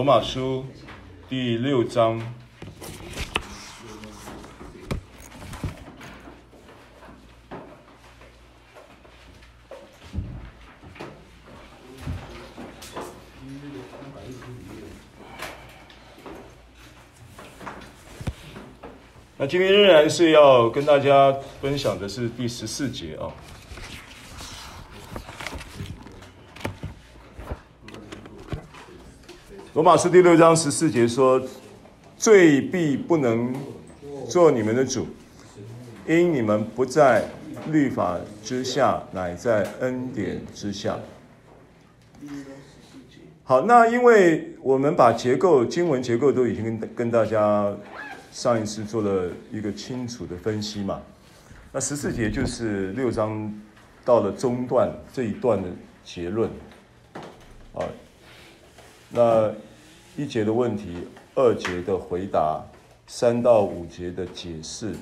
罗马书第六章。那今天仍然是要跟大家分享的是第十四节啊。罗马书第六章十四节说：“罪必不能做你们的主，因你们不在律法之下，乃在恩典之下。”好，那因为我们把结构、经文结构都已经跟跟大家。上一次做了一个清楚的分析嘛，那十四节就是六章到了中段这一段的结论，啊，那一节的问题，二节的回答，三到五节的解释，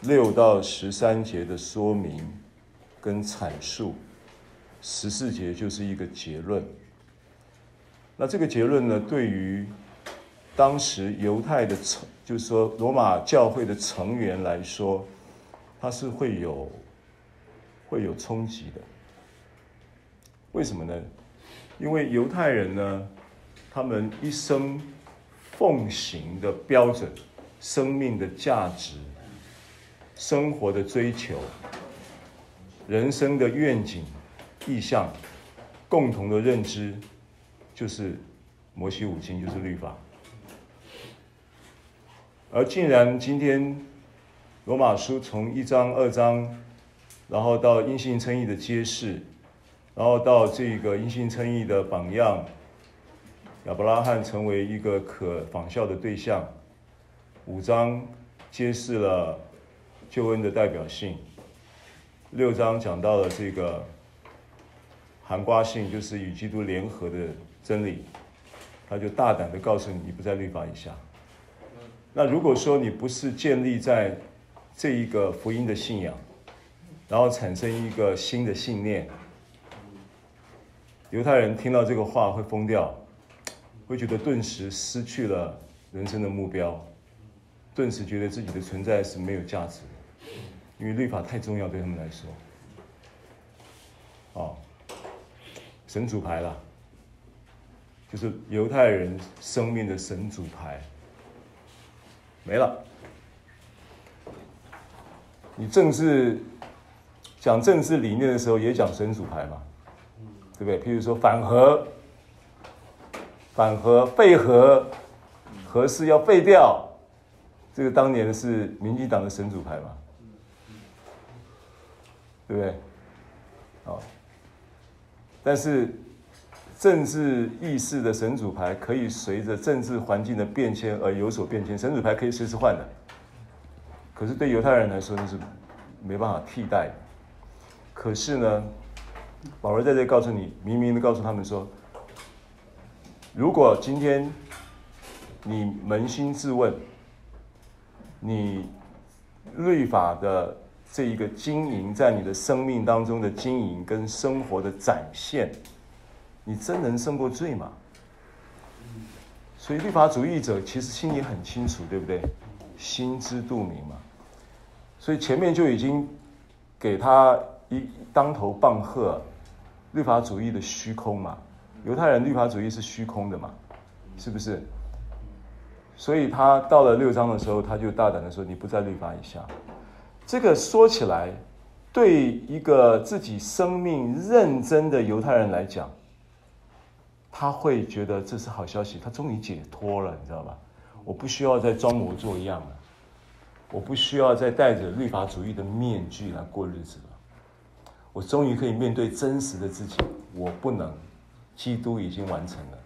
六到十三节的说明跟阐述，十四节就是一个结论。那这个结论呢，对于当时犹太的成，就是说罗马教会的成员来说，他是会有会有冲击的。为什么呢？因为犹太人呢，他们一生奉行的标准、生命的价值、生活的追求、人生的愿景、意向、共同的认知，就是摩西五经，就是律法。而竟然今天，罗马书从一章、二章，然后到因信称义的揭示，然后到这个因信称义的榜样，亚伯拉罕成为一个可仿效的对象。五章揭示了救恩的代表性，六章讲到了这个含瓜性，就是与基督联合的真理，他就大胆的告诉你，你不在律法以下。那如果说你不是建立在这一个福音的信仰，然后产生一个新的信念，犹太人听到这个话会疯掉，会觉得顿时失去了人生的目标，顿时觉得自己的存在是没有价值的，因为律法太重要对他们来说。哦，神主牌了，就是犹太人生命的神主牌。没了。你政治讲政治理念的时候，也讲神主牌嘛，对不对？譬如说反核、反核、废核、核是要废掉，这个当年是民进党的神主牌嘛，对不对？好，但是。政治意识的神主牌可以随着政治环境的变迁而有所变迁，神主牌可以随时换的。可是对犹太人来说，那是没办法替代。可是呢，保罗在这告诉你，明明的告诉他们说，如果今天你扪心自问，你律法的这一个经营，在你的生命当中的经营跟生活的展现。你真能胜过罪吗？所以律法主义者其实心里很清楚，对不对？心知肚明嘛。所以前面就已经给他一当头棒喝，律法主义的虚空嘛。犹太人律法主义是虚空的嘛，是不是？所以他到了六章的时候，他就大胆的说：“你不在律法以下。”这个说起来，对一个自己生命认真的犹太人来讲。他会觉得这是好消息，他终于解脱了，你知道吧？我不需要再装模作样了，我不需要再戴着律法主义的面具来过日子了，我终于可以面对真实的自己。我不能，基督已经完成了。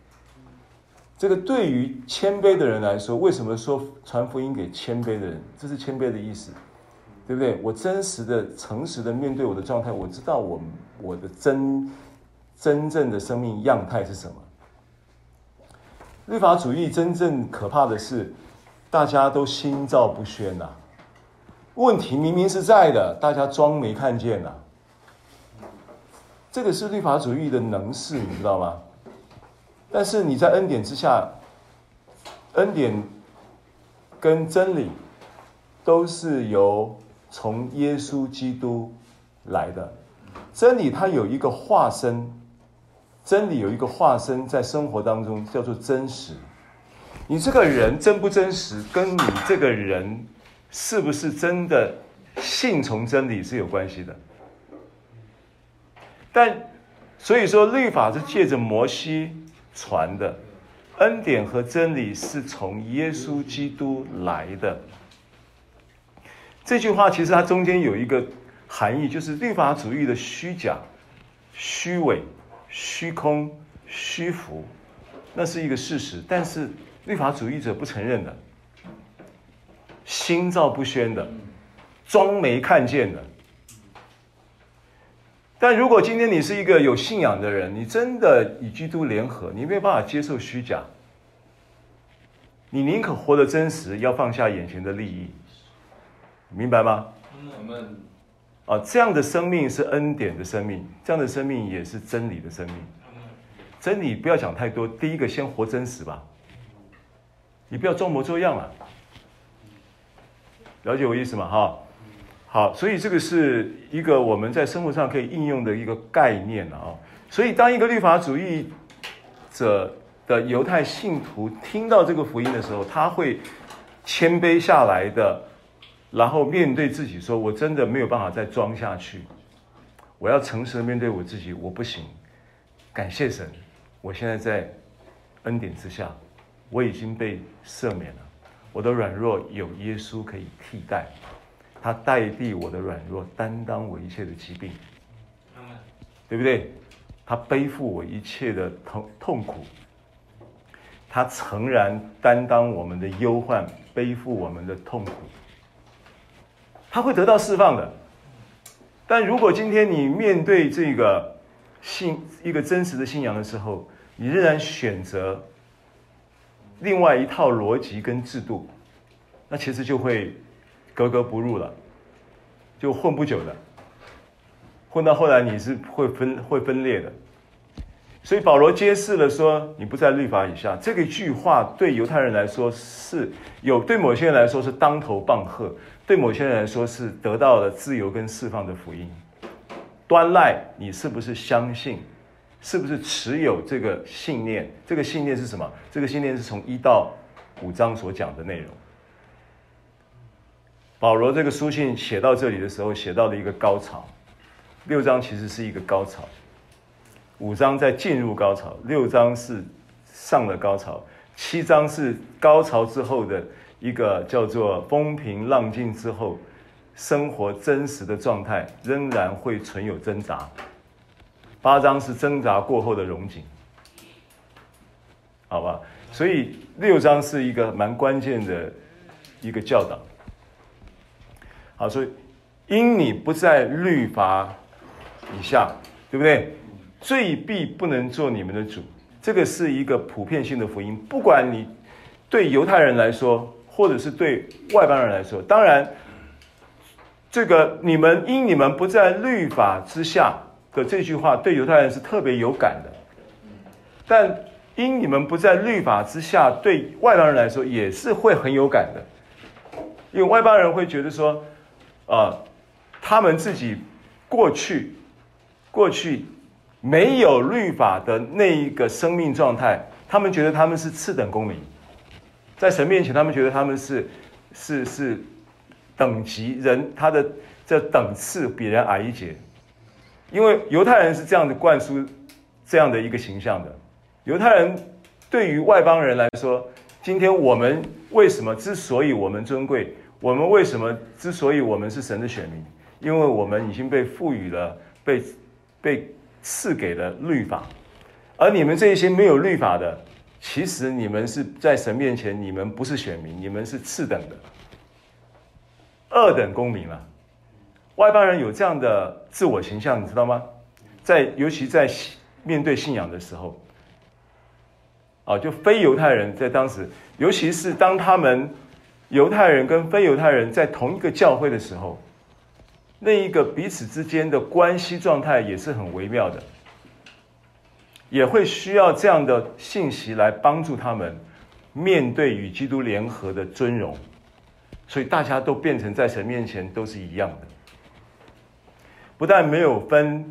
这个对于谦卑的人来说，为什么说传福音给谦卑的人？这是谦卑的意思，对不对？我真实的、诚实的面对我的状态，我知道我我的真。真正的生命样态是什么？律法主义真正可怕的是，大家都心照不宣呐、啊。问题明明是在的，大家装没看见呐、这个是律法主义的能事，你知道吗？但是你在恩典之下，恩典跟真理都是由从耶稣基督来的。真理它有一个化身，真理有一个化身在生活当中叫做真实。你这个人真不真实，跟你这个人是不是真的信从真理是有关系的。但所以说，律法是借着摩西。传的恩典和真理是从耶稣基督来的。这句话其实它中间有一个含义，就是律法主义的虚假、虚伪、虚空、虚浮，那是一个事实。但是律法主义者不承认的，心照不宣的，装没看见的。但如果今天你是一个有信仰的人，你真的与基督联合，你没有办法接受虚假，你宁可活得真实，要放下眼前的利益，明白吗？嗯。啊，这样的生命是恩典的生命，这样的生命也是真理的生命。真理不要讲太多，第一个先活真实吧，你不要装模作样了，了解我意思吗？哈。好，所以这个是一个我们在生活上可以应用的一个概念啊。所以，当一个律法主义者的犹太信徒听到这个福音的时候，他会谦卑下来的，然后面对自己说：“我真的没有办法再装下去，我要诚实的面对我自己，我不行。感谢神，我现在在恩典之下，我已经被赦免了，我的软弱有耶稣可以替代。”他代替我的软弱，担当我一切的疾病，对不对？他背负我一切的痛痛苦，他诚然担当我们的忧患，背负我们的痛苦，他会得到释放的。但如果今天你面对这个信一个真实的信仰的时候，你仍然选择另外一套逻辑跟制度，那其实就会。格格不入了，就混不久的，混到后来你是会分会分裂的。所以保罗揭示了说，你不在律法以下，这个句话对犹太人来说是有，对某些人来说是当头棒喝，对某些人来说是得到了自由跟释放的福音。端赖你是不是相信，是不是持有这个信念？这个信念是什么？这个信念是从一到五章所讲的内容。保罗这个书信写到这里的时候，写到了一个高潮。六章其实是一个高潮，五章在进入高潮，六章是上了高潮，七章是高潮之后的一个叫做风平浪静之后，生活真实的状态仍然会存有挣扎。八章是挣扎过后的荣景，好吧？所以六章是一个蛮关键的一个教导。好，所以因你不在律法以下，对不对？罪必不能做你们的主。这个是一个普遍性的福音，不管你对犹太人来说，或者是对外邦人来说。当然，这个你们因你们不在律法之下的这句话，对犹太人是特别有感的。但因你们不在律法之下，对外邦人来说也是会很有感的，因为外邦人会觉得说。啊，他们自己过去过去没有律法的那一个生命状态，他们觉得他们是次等公民，在神面前，他们觉得他们是是是等级人，他的这等次比人矮一截，因为犹太人是这样的灌输这样的一个形象的。犹太人对于外邦人来说，今天我们为什么之所以我们尊贵？我们为什么之所以我们是神的选民？因为我们已经被赋予了、被被赐给了律法，而你们这一些没有律法的，其实你们是在神面前，你们不是选民，你们是次等的，二等公民了。外邦人有这样的自我形象，你知道吗？在尤其在面对信仰的时候，啊，就非犹太人在当时，尤其是当他们。犹太人跟非犹太人在同一个教会的时候，那一个彼此之间的关系状态也是很微妙的。也会需要这样的信息来帮助他们面对与基督联合的尊荣，所以大家都变成在神面前都是一样的，不但没有分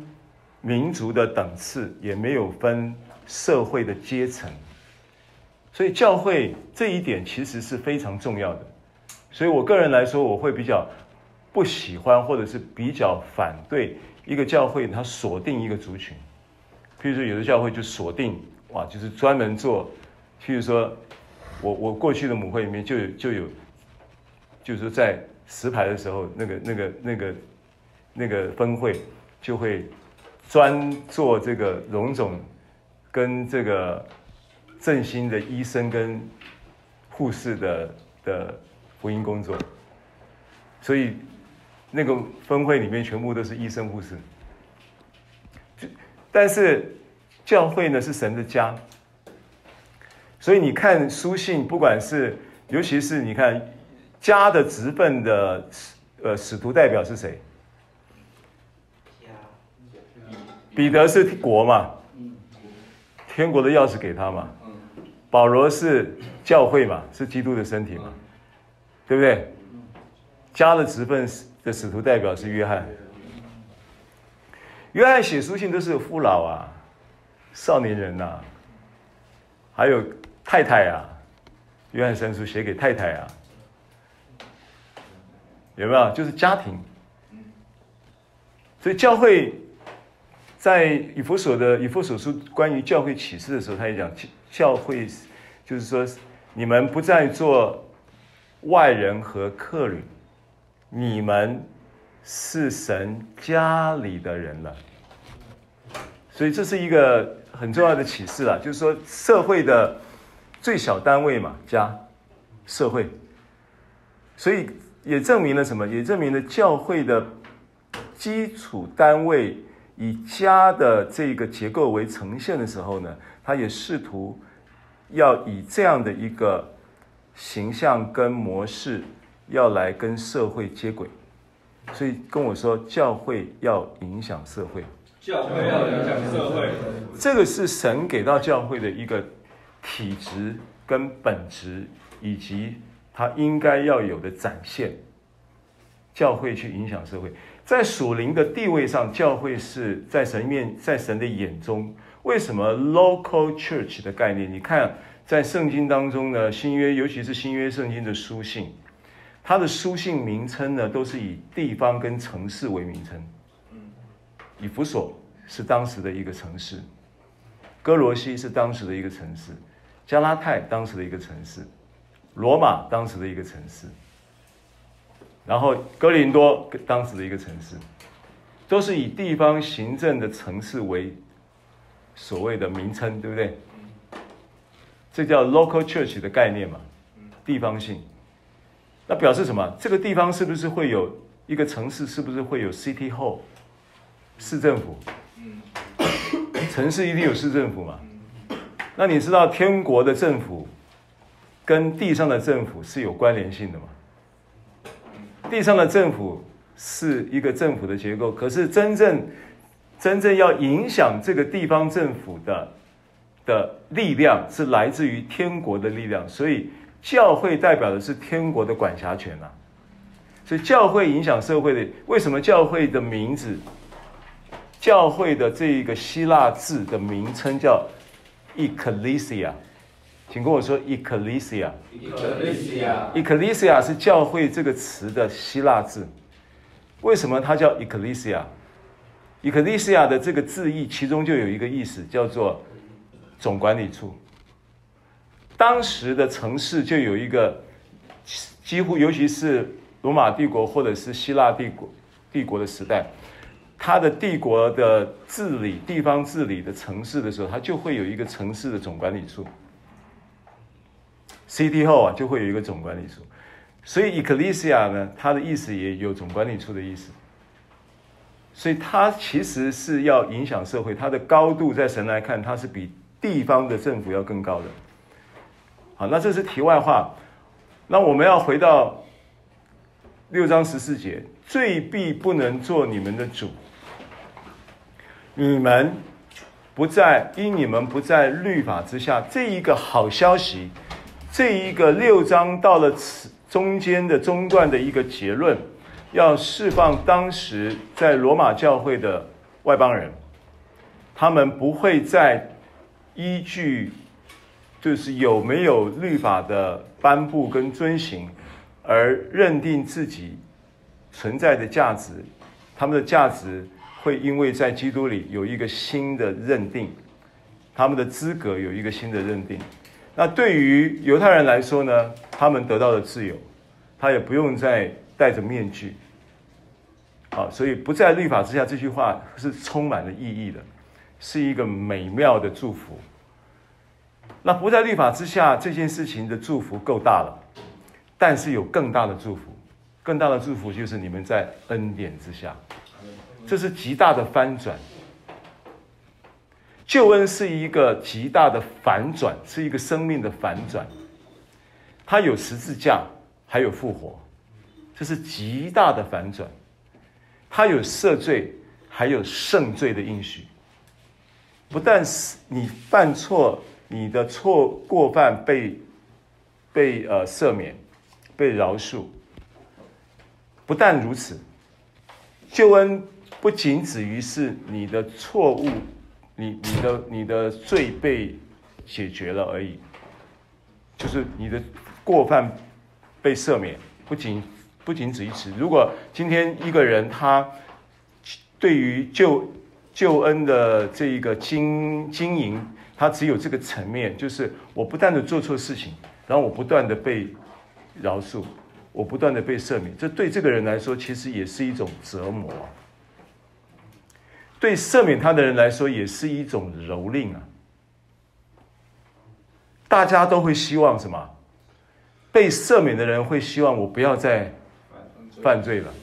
民族的等次，也没有分社会的阶层，所以教会这一点其实是非常重要的。所以我个人来说，我会比较不喜欢，或者是比较反对一个教会它锁定一个族群。譬如说，有的教会就锁定哇，就是专门做。譬如说，我我过去的母会里面就有就有，就是说在石牌的时候，那个那个那个那个分会就会专做这个荣总跟这个振兴的医生跟护士的的福音工作，所以那个分会里面全部都是医生护士。但是教会呢是神的家，所以你看书信，不管是尤其是你看家的职分的呃使徒代表是谁？彼得是国嘛，天国的钥匙给他嘛。保罗是教会嘛，是基督的身体嘛，对不对？家的职分的使徒代表是约翰。约翰写书信都是有父老啊、少年人呐、啊，还有太太啊。约翰三书写给太太啊，有没有？就是家庭。所以教会在以弗所的以弗所书关于教会启示的时候，他也讲教会就是说，你们不再做外人和客旅，你们是神家里的人了。所以这是一个很重要的启示啊，就是说社会的最小单位嘛，家，社会，所以也证明了什么？也证明了教会的基础单位以家的这个结构为呈现的时候呢，他也试图要以这样的一个形象跟模式，要来跟社会接轨。所以跟我说，教会要影响社会。教会要影响社会，这个是神给到教会的一个体质跟本质，以及它应该要有的展现。教会去影响社会，在属灵的地位上，教会是在神面，在神的眼中，为什么 local church 的概念？你看，在圣经当中呢，新约尤其是新约圣经的书信，它的书信名称呢，都是以地方跟城市为名称。以弗所是当时的一个城市，哥罗西是当时的一个城市，加拉太当时的一个城市，罗马当时的一个城市，然后哥林多当时的一个城市，都是以地方行政的城市为所谓的名称，对不对？这叫 local church 的概念嘛，地方性。那表示什么？这个地方是不是会有一个城市？是不是会有 city hall？市政府，城市一定有市政府嘛？那你知道天国的政府跟地上的政府是有关联性的吗？地上的政府是一个政府的结构，可是真正真正要影响这个地方政府的的力量是来自于天国的力量，所以教会代表的是天国的管辖权啊。所以教会影响社会的，为什么教会的名字？教会的这一个希腊字的名称叫 Ecclesia，请跟我说 Ecclesia。Ecclesia 是教会这个词的希腊字。为什么它叫 Ecclesia？Ecclesia 的这个字义其中就有一个意思叫做总管理处。当时的城市就有一个几乎，尤其是罗马帝国或者是希腊帝国帝国的时代。它的帝国的治理、地方治理的城市的时候，它就会有一个城市的总管理处。City Hall 啊，就会有一个总管理处。所以 Ecclesia 呢，它的意思也有总管理处的意思。所以它其实是要影响社会，它的高度在神来看，它是比地方的政府要更高的。好，那这是题外话。那我们要回到六章十四节，罪必不能做你们的主。你们不在因你们不在律法之下，这一个好消息，这一个六章到了此中间的中段的一个结论，要释放当时在罗马教会的外邦人，他们不会再依据就是有没有律法的颁布跟遵行，而认定自己存在的价值，他们的价值。会因为在基督里有一个新的认定，他们的资格有一个新的认定。那对于犹太人来说呢，他们得到了自由，他也不用再戴着面具。啊，所以不在律法之下这句话是充满了意义的，是一个美妙的祝福。那不在律法之下这件事情的祝福够大了，但是有更大的祝福，更大的祝福就是你们在恩典之下。这是极大的翻转，救恩是一个极大的反转，是一个生命的反转。它有十字架，还有复活，这是极大的反转。它有赦罪，还有圣罪的应许。不但是你犯错，你的错过犯被被呃赦免，被饶恕。不但如此，救恩。不仅止于是你的错误，你你的你的罪被解决了而已，就是你的过犯被赦免，不仅不仅止于此。如果今天一个人他对于救救恩的这一个经经营，他只有这个层面，就是我不断的做错事情，然后我不断的被饶恕，我不断的被赦免，这对这个人来说其实也是一种折磨。对赦免他的人来说，也是一种蹂躏啊！大家都会希望什么？被赦免的人会希望我不要再犯罪了。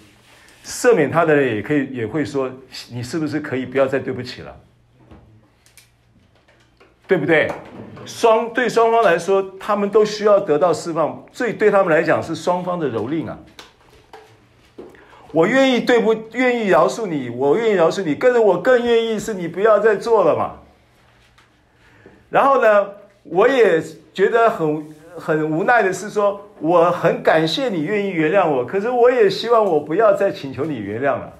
赦免他的人也可以也会说：“你是不是可以不要再对不起了？”对不对？双对双方来说，他们都需要得到释放。这对他们来讲是双方的蹂躏啊！我愿意对不愿意饶恕你，我愿意饶恕你，跟着我更愿意是你不要再做了嘛。然后呢，我也觉得很很无奈的是说，我很感谢你愿意原谅我，可是我也希望我不要再请求你原谅了。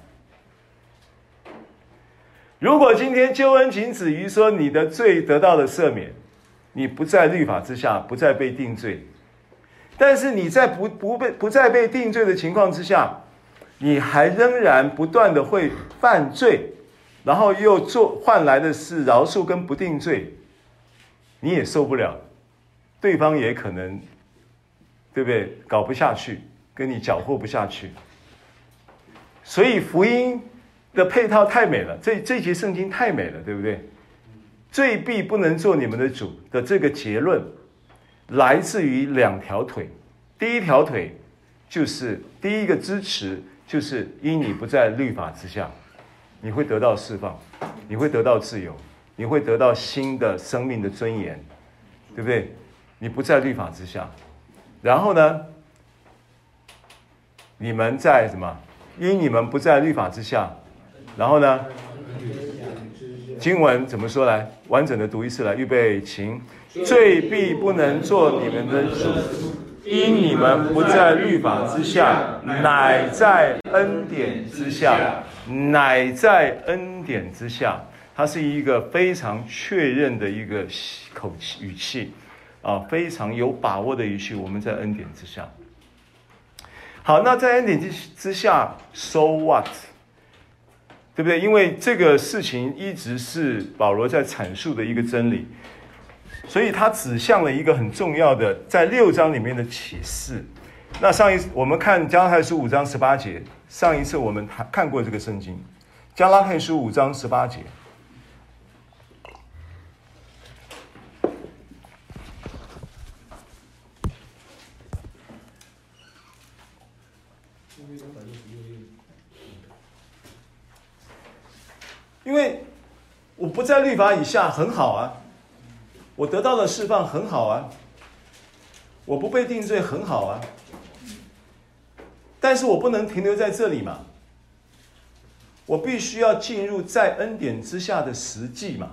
如果今天救恩仅止于说你的罪得到了赦免，你不在律法之下，不再被定罪，但是你在不不被不再被定罪的情况之下。你还仍然不断的会犯罪，然后又做换来的是饶恕跟不定罪，你也受不了，对方也可能，对不对？搞不下去，跟你搅和不下去。所以福音的配套太美了，这这节圣经太美了，对不对？罪必不能做你们的主的这个结论，来自于两条腿，第一条腿就是第一个支持。就是因你不在律法之下，你会得到释放，你会得到自由，你会得到新的生命的尊严，对不对？你不在律法之下，然后呢？你们在什么？因你们不在律法之下，然后呢？经文怎么说来？完整的读一次来，预备，请。罪必不能做你们的主。因你们不在律法之下，乃在恩典之下，乃在恩典之下，它是一个非常确认的一个口气语气，啊，非常有把握的语气。我们在恩典之下，好，那在恩典之之下，so what？对不对？因为这个事情一直是保罗在阐述的一个真理。所以它指向了一个很重要的，在六章里面的启示。那上一次我们看加拉太书五章十八节，上一次我们看过这个圣经，加拉太书五章十八节。因为我不在律法以下，很好啊。我得到了释放，很好啊！我不被定罪，很好啊！但是我不能停留在这里嘛，我必须要进入在恩典之下的实际嘛。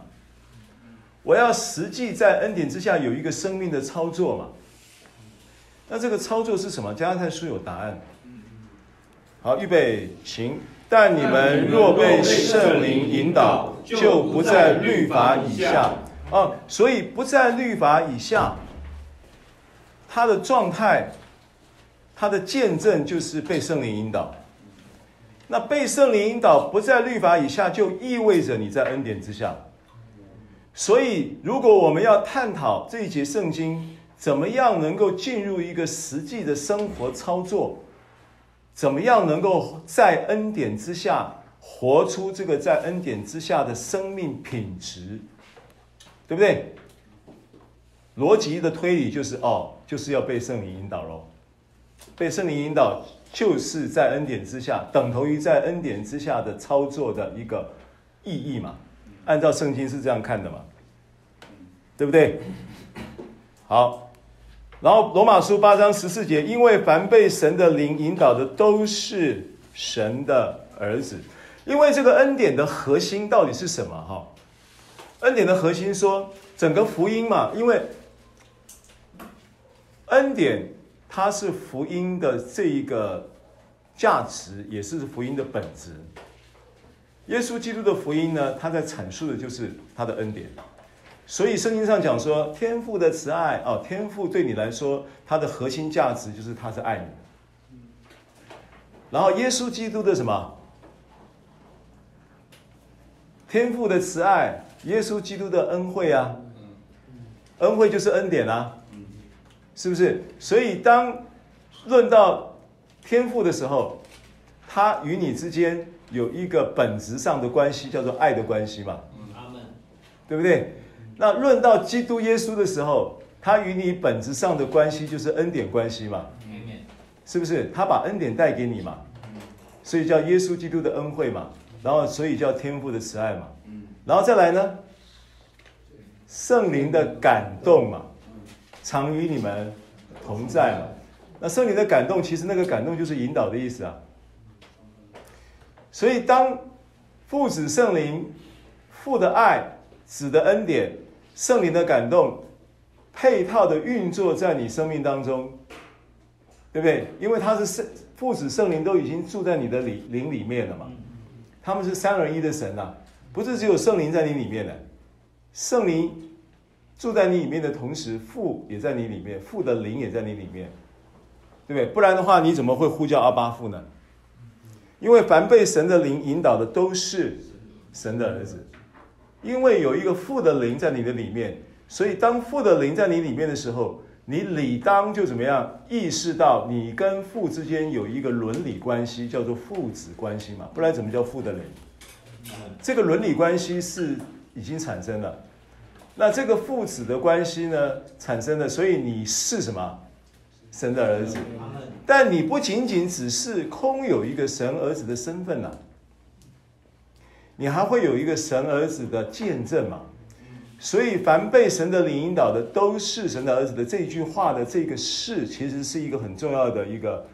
我要实际在恩典之下有一个生命的操作嘛。那这个操作是什么？加拉太书有答案。好，预备，请。但你们若被圣灵引导，就不在律法以下。哦，所以不在律法以下，他的状态，他的见证就是被圣灵引导。那被圣灵引导不在律法以下，就意味着你在恩典之下。所以，如果我们要探讨这一节圣经，怎么样能够进入一个实际的生活操作？怎么样能够在恩典之下活出这个在恩典之下的生命品质？对不对？逻辑的推理就是哦，就是要被圣灵引导喽。被圣灵引导，就是在恩典之下，等同于在恩典之下的操作的一个意义嘛。按照圣经是这样看的嘛，对不对？好，然后罗马书八章十四节，因为凡被神的灵引导的，都是神的儿子。因为这个恩典的核心到底是什么？哈，恩典的核心说整个福音嘛，因为恩典它是福音的这一个价值，也是福音的本质。耶稣基督的福音呢，他在阐述的就是他的恩典，所以圣经上讲说，天父的慈爱哦，天父对你来说，他的核心价值就是他是爱你的。然后耶稣基督的什么？天父的慈爱，耶稣基督的恩惠啊，恩惠就是恩典啊，是不是？所以当论到天父的时候，他与你之间。有一个本质上的关系，叫做爱的关系嘛，对不对？那论到基督耶稣的时候，他与你本质上的关系就是恩典关系嘛，是不是？他把恩典带给你嘛，所以叫耶稣基督的恩惠嘛，然后所以叫天父的慈爱嘛，然后再来呢，圣灵的感动嘛，常与你们同在嘛。那圣灵的感动，其实那个感动就是引导的意思啊。所以，当父子圣灵、父的爱、子的恩典、圣灵的感动配套的运作在你生命当中，对不对？因为他是圣父子圣灵都已经住在你的灵灵里面了嘛，他们是三而一的神呐、啊，不是只有圣灵在你里面的，圣灵住在你里面的同时，父也在你里面，父的灵也在你里面，对不对？不然的话，你怎么会呼叫阿爸父呢？因为凡被神的灵引导的，都是神的儿子。因为有一个父的灵在你的里面，所以当父的灵在你里面的时候，你理当就怎么样意识到你跟父之间有一个伦理关系，叫做父子关系嘛？不然怎么叫父的灵？这个伦理关系是已经产生了。那这个父子的关系呢，产生了，所以你是什么？神的儿子。但你不仅仅只是空有一个神儿子的身份呐、你还会有一个神儿子的见证嘛？所以，凡被神的灵引导的，都是神的儿子的这句话的这个“是”，其实是一个很重要的一个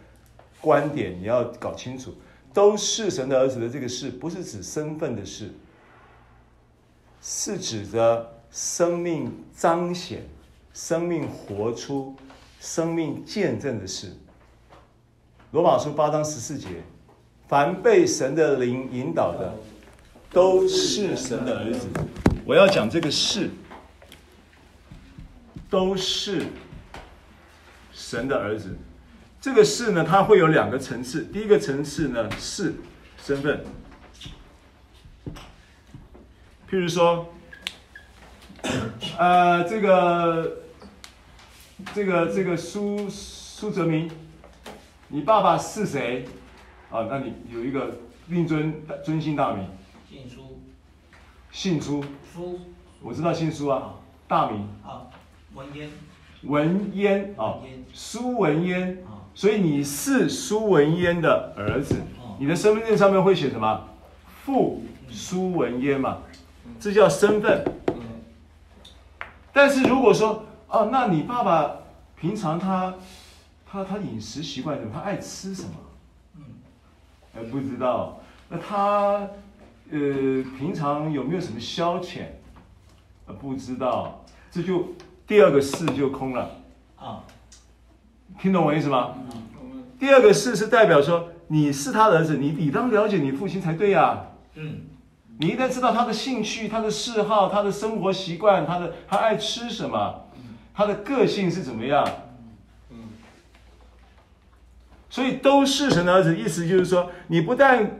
观点，你要搞清楚。都是神的儿子的这个“是”，不是指身份的“是”，是指着生命彰显、生命活出、生命见证的“是”。罗马书八章十四节，凡被神的灵引导的，都是神的儿子。我要讲这个是，都是神的儿子。这个是呢，它会有两个层次。第一个层次呢是身份，譬如说，呃，这个，这个，这个苏苏泽明。你爸爸是谁？啊，那你有一个令尊尊姓大名？姓苏。姓苏。苏。我知道姓苏啊。大名。啊，文嫣。文嫣啊。苏文嫣。所以你是苏文嫣的儿子。你的身份证上面会写什么？父苏文嫣嘛，这叫身份。但是如果说，哦，那你爸爸平常他。他他饮食习惯怎么？他爱吃什么？嗯，还不知道。那他呃，平常有没有什么消遣？不知道，这就第二个事就空了啊，听懂我意思吗？嗯，第二个事是代表说你是他的儿子，你理当了解你父亲才对呀。嗯，你应该知道他的兴趣、他的嗜好、他的生活习惯、他的他爱吃什么，他的个性是怎么样。嗯，所以都是神的儿子，意思就是说，你不但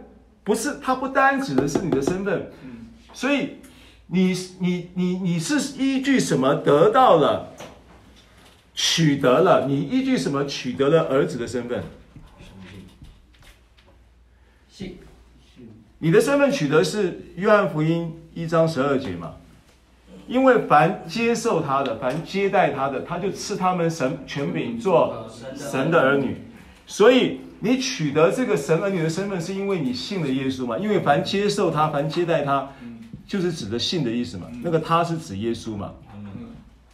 不是他，不单指的是你的身份，所以你你你你是依据什么得到了、取得了？你依据什么取得了儿子的身份？信，你的身份取得是约翰福音一章十二节嘛？因为凡接受他的，凡接待他的，他就赐他们神权柄做神的儿女。所以你取得这个神儿女的身份，是因为你信了耶稣嘛？因为凡接受他，凡接待他，就是指的信的意思嘛。那个他是指耶稣嘛？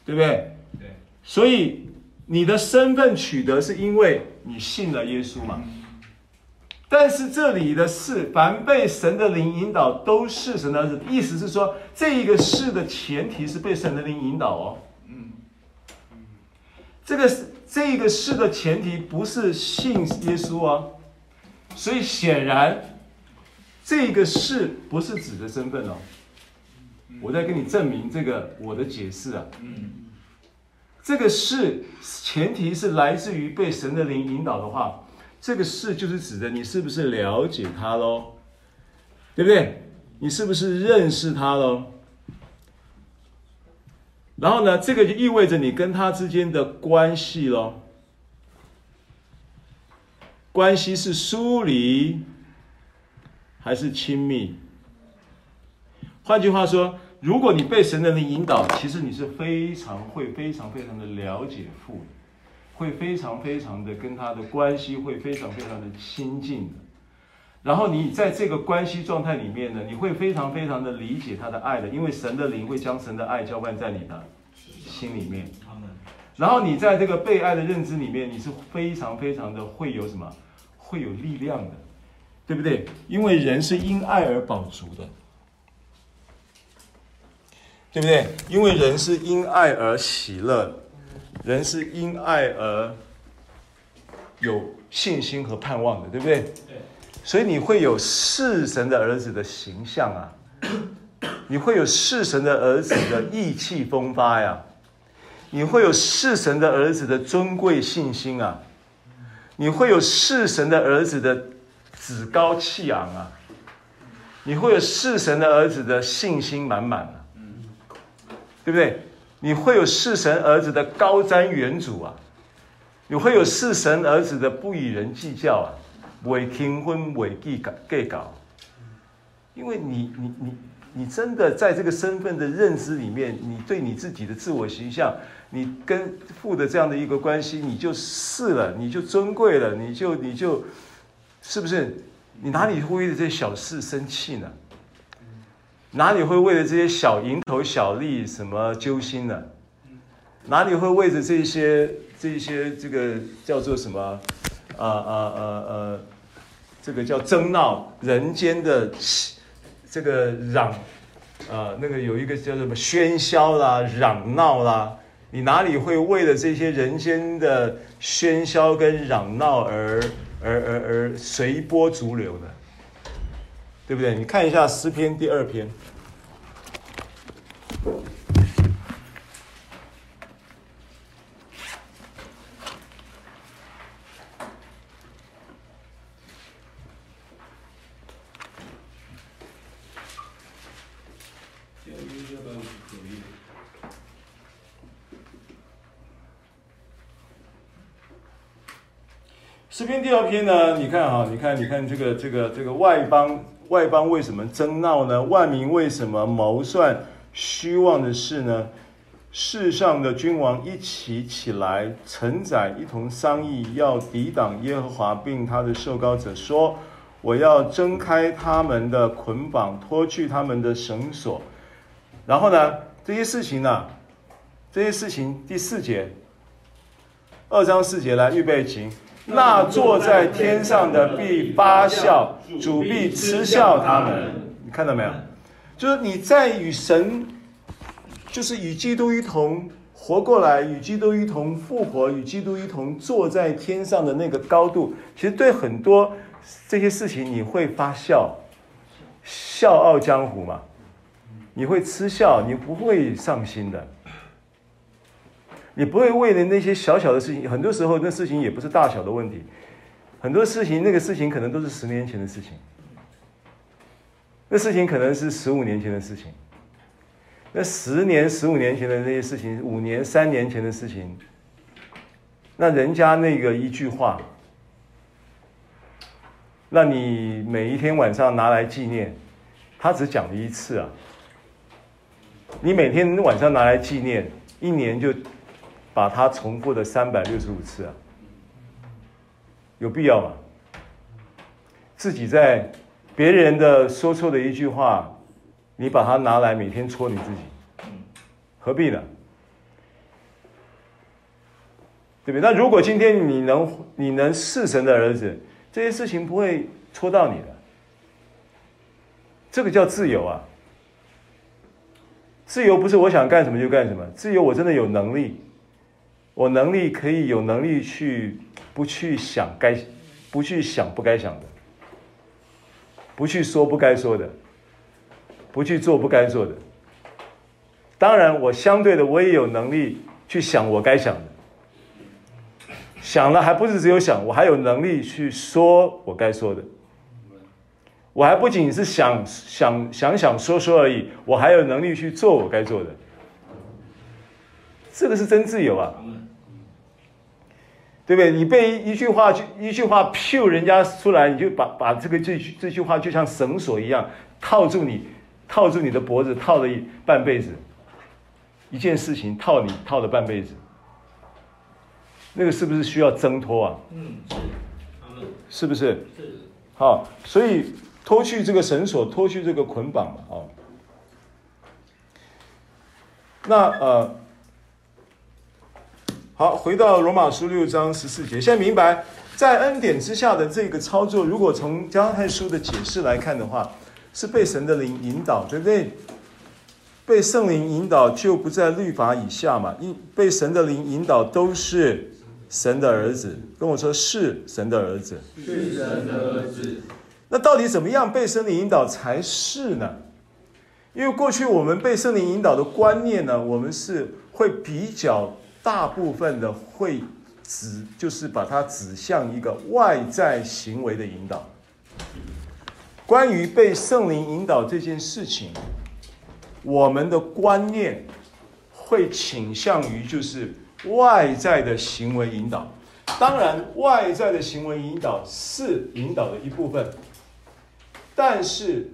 对不对？对。所以你的身份取得是因为你信了耶稣嘛？但是这里的是，凡被神的灵引导，都是神的儿子。意思是说，这一个是的前提是被神的灵引导哦。嗯，这个是这个是的前提不是信耶稣哦。所以显然，这个是不是指的身份哦？我在跟你证明这个我的解释啊。这个是前提是来自于被神的灵引导的话。这个是就是指的你是不是了解他喽，对不对？你是不是认识他喽？然后呢，这个就意味着你跟他之间的关系喽。关系是疏离还是亲密？换句话说，如果你被神的灵引导，其实你是非常会、非常非常的了解父。会非常非常的跟他的关系会非常非常的亲近的，然后你在这个关系状态里面呢，你会非常非常的理解他的爱的，因为神的灵会将神的爱浇灌在你的心里面。然后你在这个被爱的认知里面，你是非常非常的会有什么？会有力量的，对不对？因为人是因爱而饱足的，对不对？因为人是因爱而喜乐。人是因爱而有信心和盼望的，对不对？对。所以你会有是神的儿子的形象啊，你会有是神的儿子的意气风发呀，你会有是神的儿子的尊贵信心啊，你会有是神的儿子的趾高气昂啊，你会有是神的儿子的信心满满啊，对不对？你会有是神儿子的高瞻远瞩啊，你会有是神儿子的不与人计较啊，违听婚违计搞计搞，因为你你你你真的在这个身份的认知里面，你对你自己的自我形象，你跟父的这样的一个关系，你就是了，你就尊贵了，你就你就是不是？你哪里会为了这些小事生气呢？哪里会为了这些小蝇头小利什么揪心呢？哪里会为着这些这些这个叫做什么？啊啊啊啊！这个叫争闹人间的这个嚷、呃，那个有一个叫什么喧嚣啦、嚷闹啦，你哪里会为了这些人间的喧嚣跟嚷闹而而而而随波逐流呢？对不对？你看一下诗篇第二篇。诗篇第二篇呢？你看哈，你看，你看这个这个这个外邦外邦为什么争闹呢？万民为什么谋算虚妄的事呢？世上的君王一起起来，承载一同商议，要抵挡耶和华，并他的受膏者，说：我要挣开他们的捆绑，脱去他们的绳索。然后呢，这些事情呢，这些事情第四节，二章四节来预备经。那坐在天上的必发笑，主必嗤笑他们。你看到没有？就是你在与神就是与基督一同活过来，与基督一同复活，与基督一同坐在天上的那个高度，其实对很多这些事情你会发笑，笑傲江湖嘛，你会嗤笑，你不会上心的，你不会为了那些小小的事情，很多时候那事情也不是大小的问题，很多事情那个事情可能都是十年前的事情，那事情可能是十五年前的事情。那十年、十五年前的那些事情，五年、三年前的事情，那人家那个一句话，那你每一天晚上拿来纪念，他只讲了一次啊。你每天晚上拿来纪念，一年就把它重复的三百六十五次啊，有必要吗？自己在别人的说错的一句话。你把它拿来每天戳你自己，何必呢？对不对？那如果今天你能你能是神的儿子，这些事情不会戳到你的。这个叫自由啊！自由不是我想干什么就干什么，自由我真的有能力，我能力可以有能力去不去想该不去想不该想的，不去说不该说的。不去做不该做的，当然，我相对的，我也有能力去想我该想的。想了还不是只有想，我还有能力去说我该说的。我还不仅是想想想想说说而已，我还有能力去做我该做的。这个是真自由啊，对不对？你被一句话就一句话 Q 人家出来，你就把把这个这句这句话就像绳索一样套住你。套住你的脖子，套了一半辈子，一件事情套你套了半辈子，那个是不是需要挣脱啊？嗯，是，是不是？是。好，所以脱去这个绳索，脱去这个捆绑嘛，哦。那呃，好，回到罗马书六章十四节，现在明白，在恩典之下的这个操作，如果从加拉太书的解释来看的话。是被神的灵引导，对不对？被圣灵引导就不在律法以下嘛。因被神的灵引导都是神的儿子。跟我说是神的儿子，是神的儿子。那到底怎么样被圣灵引导才是呢？因为过去我们被圣灵引导的观念呢，我们是会比较大部分的会指，就是把它指向一个外在行为的引导。关于被圣灵引导这件事情，我们的观念会倾向于就是外在的行为引导。当然，外在的行为引导是引导的一部分，但是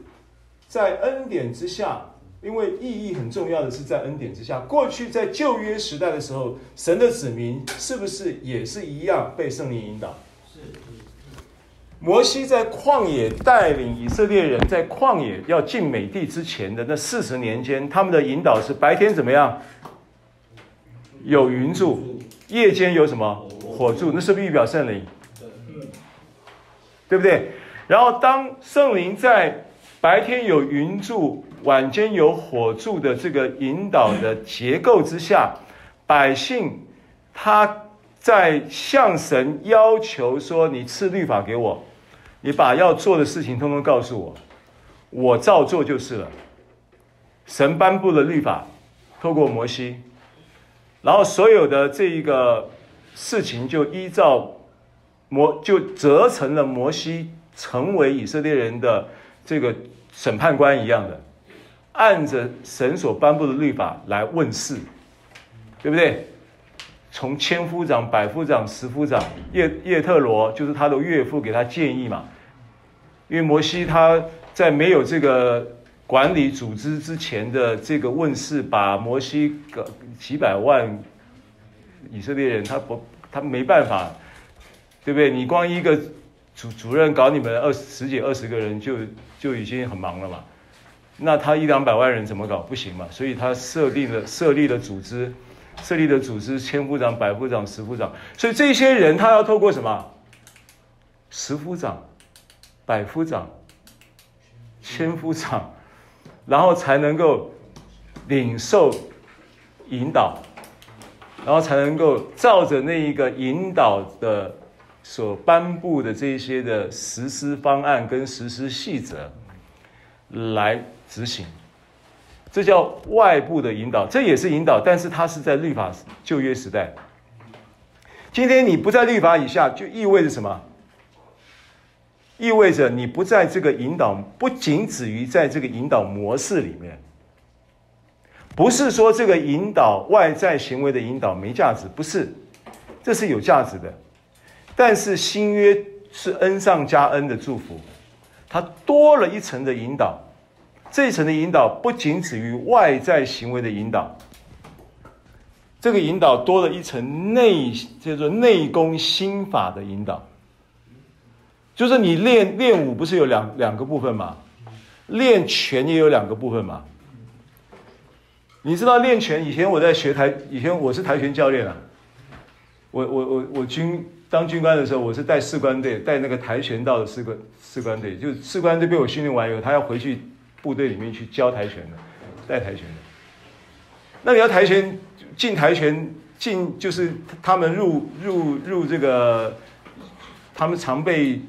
在恩典之下，因为意义很重要的是在恩典之下。过去在旧约时代的时候，神的子民是不是也是一样被圣灵引导？摩西在旷野带领以色列人在旷野要进美地之前的那四十年间，他们的引导是白天怎么样？有云柱，夜间有什么？火柱，那是不是预表圣灵？对不对？然后当圣灵在白天有云柱，晚间有火柱的这个引导的结构之下，百姓他在向神要求说：“你赐律法给我。”你把要做的事情通通告诉我，我照做就是了。神颁布了律法，透过摩西，然后所有的这一个事情就依照摩就折成了摩西成为以色列人的这个审判官一样的，按着神所颁布的律法来问事，对不对？从千夫长、百夫长、十夫长，叶叶特罗就是他的岳父给他建议嘛。因为摩西他在没有这个管理组织之前的这个问世，把摩西个几百万以色列人，他不他没办法，对不对？你光一个主主任搞你们二十几二十个人就就已经很忙了嘛。那他一两百万人怎么搞？不行嘛。所以他设定了设立了组织。设立的组织，千夫长、百夫长、十夫长，所以这些人他要透过什么？十夫长、百夫长、千夫长，然后才能够领受引导，然后才能够照着那一个引导的所颁布的这些的实施方案跟实施细则来执行。这叫外部的引导，这也是引导，但是它是在律法旧约时代。今天你不在律法以下，就意味着什么？意味着你不在这个引导，不仅止于在这个引导模式里面。不是说这个引导外在行为的引导没价值，不是，这是有价值的。但是新约是恩上加恩的祝福，它多了一层的引导。这一层的引导不仅止于外在行为的引导，这个引导多了一层内叫做内功心法的引导。就是你练练武不是有两两个部分吗？练拳也有两个部分吗？你知道练拳？以前我在学跆，以前我是跆拳教练啊。我我我我军当军官的时候，我是带士官队，带那个跆拳道的士官士官队。就士官队被我训练完以后，他要回去部队里面去教跆拳的，带跆拳的。那你要跆拳进跆拳进，就是他们入入入这个，他们常备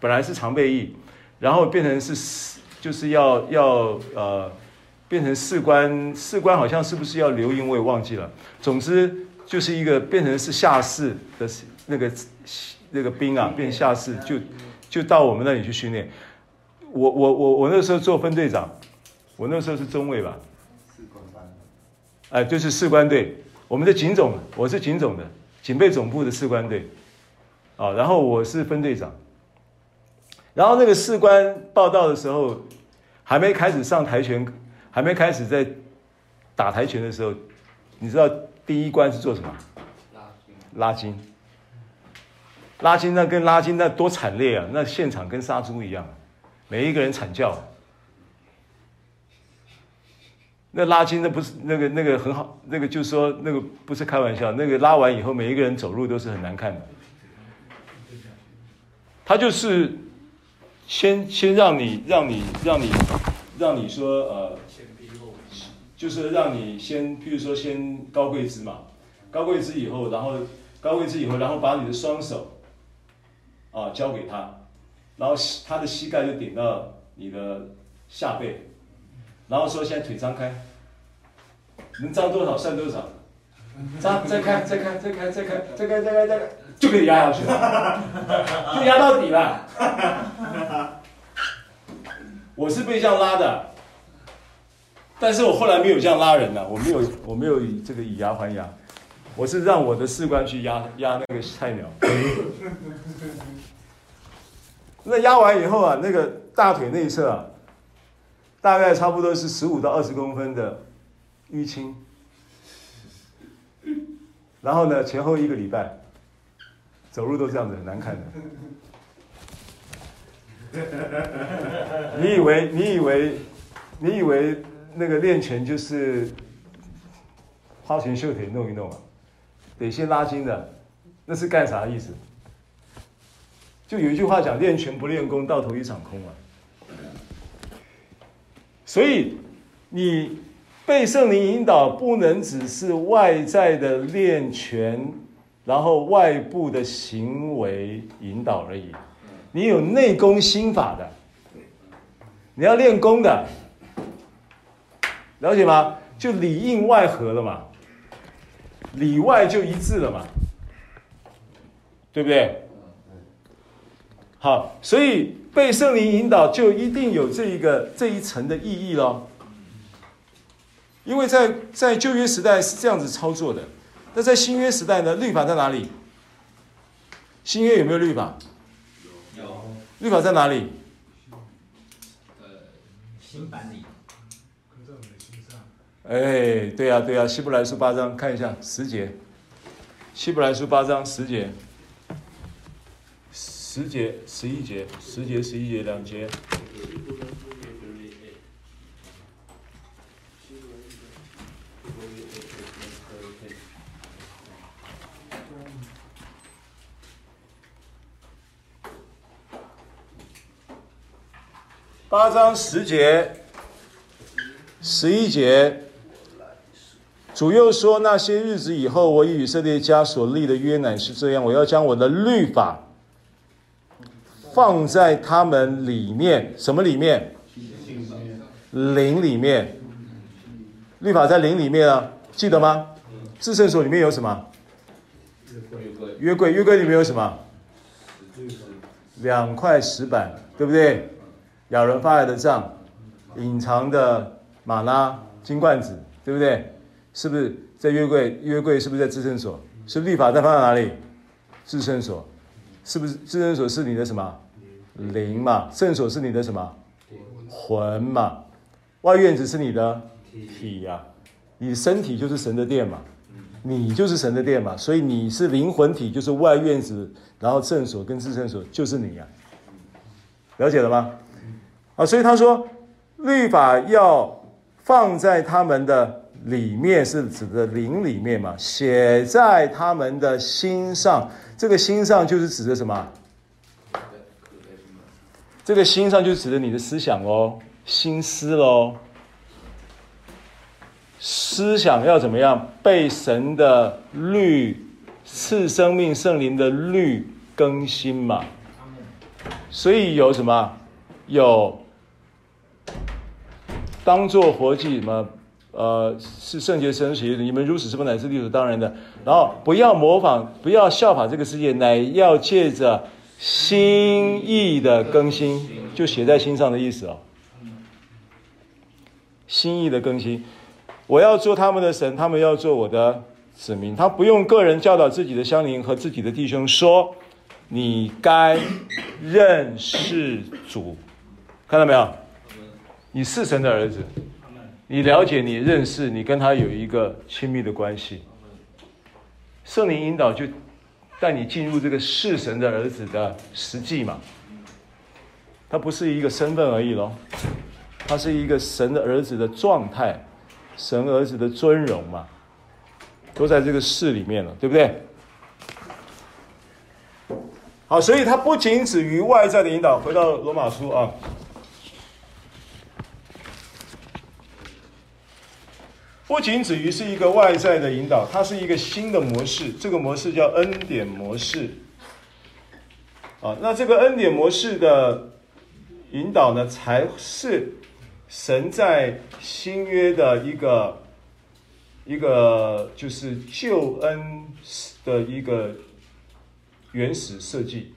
本来是常备役，然后变成是就是要要呃。变成士官，士官好像是不是要留营，我也忘记了。总之就是一个变成是下士的那个那个兵啊，变下士就就到我们那里去训练。我我我我那时候做分队长，我那时候是中尉吧。士官班。哎，就是士官队，我们的警总，我是警总的警备总部的士官队。啊，然后我是分队长。然后那个士官报道的时候，还没开始上跆拳。还没开始在打跆拳的时候，你知道第一关是做什么？拉筋。拉筋，那跟拉筋那多惨烈啊！那现场跟杀猪一样，每一个人惨叫。那拉筋那不是那个那个很好，那个就是说那个不是开玩笑，那个拉完以后每一个人走路都是很难看的。他就是先先让你让你让你让你说呃。就是让你先，譬如说先高跪姿嘛，高跪姿以后，然后高跪姿以后，然后把你的双手啊交给他，然后他的膝盖就顶到你的下背，然后说现在腿张开，能张多少算多少，张再开再开再开再开再开再开再开，就可以压下去了，就压到底了。我是被这样拉的。但是我后来没有这样拉人了，我没有，我没有以这个以牙还牙，我是让我的士官去压压那个菜鸟。那压完以后啊，那个大腿内侧啊，大概差不多是十五到二十公分的淤青。然后呢，前后一个礼拜，走路都这样子，很难看的。你以为？你以为？你以为？那个练拳就是花拳绣腿弄一弄啊，得先拉筋的，那是干啥意思？就有一句话讲，练拳不练功，到头一场空啊。所以你被圣灵引导，不能只是外在的练拳，然后外部的行为引导而已。你有内功心法的，你要练功的。了解吗？就里应外合了嘛，里外就一致了嘛，对不对？好，所以被圣灵引导就一定有这一个这一层的意义咯。因为在在旧约时代是这样子操作的，那在新约时代呢？律法在哪里？新约有没有律法？有。律法在哪里？呃，新版里。哎，对呀、啊，对呀、啊，希伯来书八章看一下十节，希伯来书八章十节，十节十一节，十节十一节两节。八章十节，十一节。主又说：那些日子以后，我与以色列家所立的约乃是这样，我要将我的律法放在他们里面，什么里面？灵里面。律法在灵里面啊，记得吗？至圣所里面有什么？约柜。约柜里面有什么？两块石板，对不对？亚伦发来的杖，隐藏的马拉金罐子，对不对？是不是在约柜？约柜是不是在至圣所？是律法在放在哪里？至圣所，是不是至圣所是你的什么？灵嘛？圣所是你的什么？魂嘛？外院子是你的体呀、你身体就是神的殿嘛？你就是神的殿嘛？所以你是灵魂体，就是外院子，然后圣所跟至圣所就是你呀、了解了吗？啊，所以他说律法要放在他们的。里面是指的灵里面嘛，写在他们的心上。这个心上就是指的什么？这个心上就指的你的思想哦，心思喽。思想要怎么样？被神的律赐生命圣灵的律更新嘛。所以有什么？有当作活祭什么？呃，是圣洁神学，你们如此是不乃是理所当然的。然后不要模仿，不要效法这个世界，乃要借着心意的更新，就写在心上的意思哦。心意的更新，我要做他们的神，他们要做我的子民。他不用个人教导自己的乡邻和自己的弟兄说：“你该认识主。”看到没有？你是神的儿子。你了解，你认识，你跟他有一个亲密的关系。圣灵引导就带你进入这个是神的儿子的实际嘛。他不是一个身份而已喽，他是一个神的儿子的状态，神儿子的尊荣嘛，都在这个事里面了，对不对？好，所以他不仅止于外在的引导。回到罗马书啊。不仅止于是一个外在的引导，它是一个新的模式。这个模式叫恩典模式。啊，那这个恩典模式的引导呢，才是神在新约的一个一个就是救恩的一个原始设计、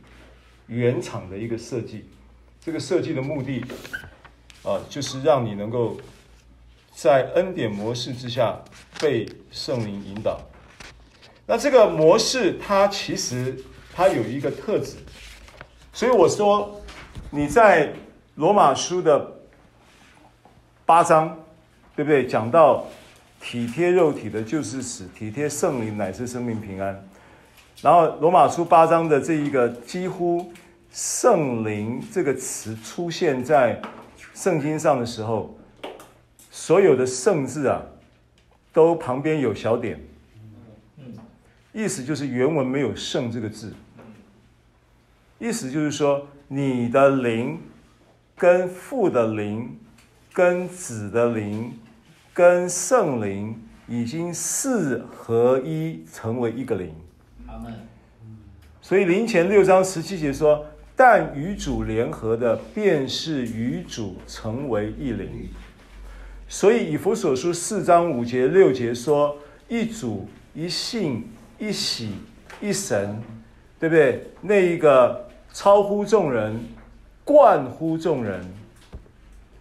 原厂的一个设计。这个设计的目的啊，就是让你能够。在恩典模式之下被圣灵引导，那这个模式它其实它有一个特质，所以我说你在罗马书的八章，对不对？讲到体贴肉体的就是死，体贴圣灵乃是生命平安。然后罗马书八章的这一个几乎圣灵这个词出现在圣经上的时候。所有的圣字啊，都旁边有小点，意思就是原文没有圣这个字，意思就是说你的灵跟父的灵跟子的灵跟圣灵已经四合一成为一个灵。所以灵前六章十七节说，但与主联合的，便是与主成为一灵。所以以弗所书四章五节六节说，一主一信一喜一神，对不对？那一个超乎众人，贯乎众人，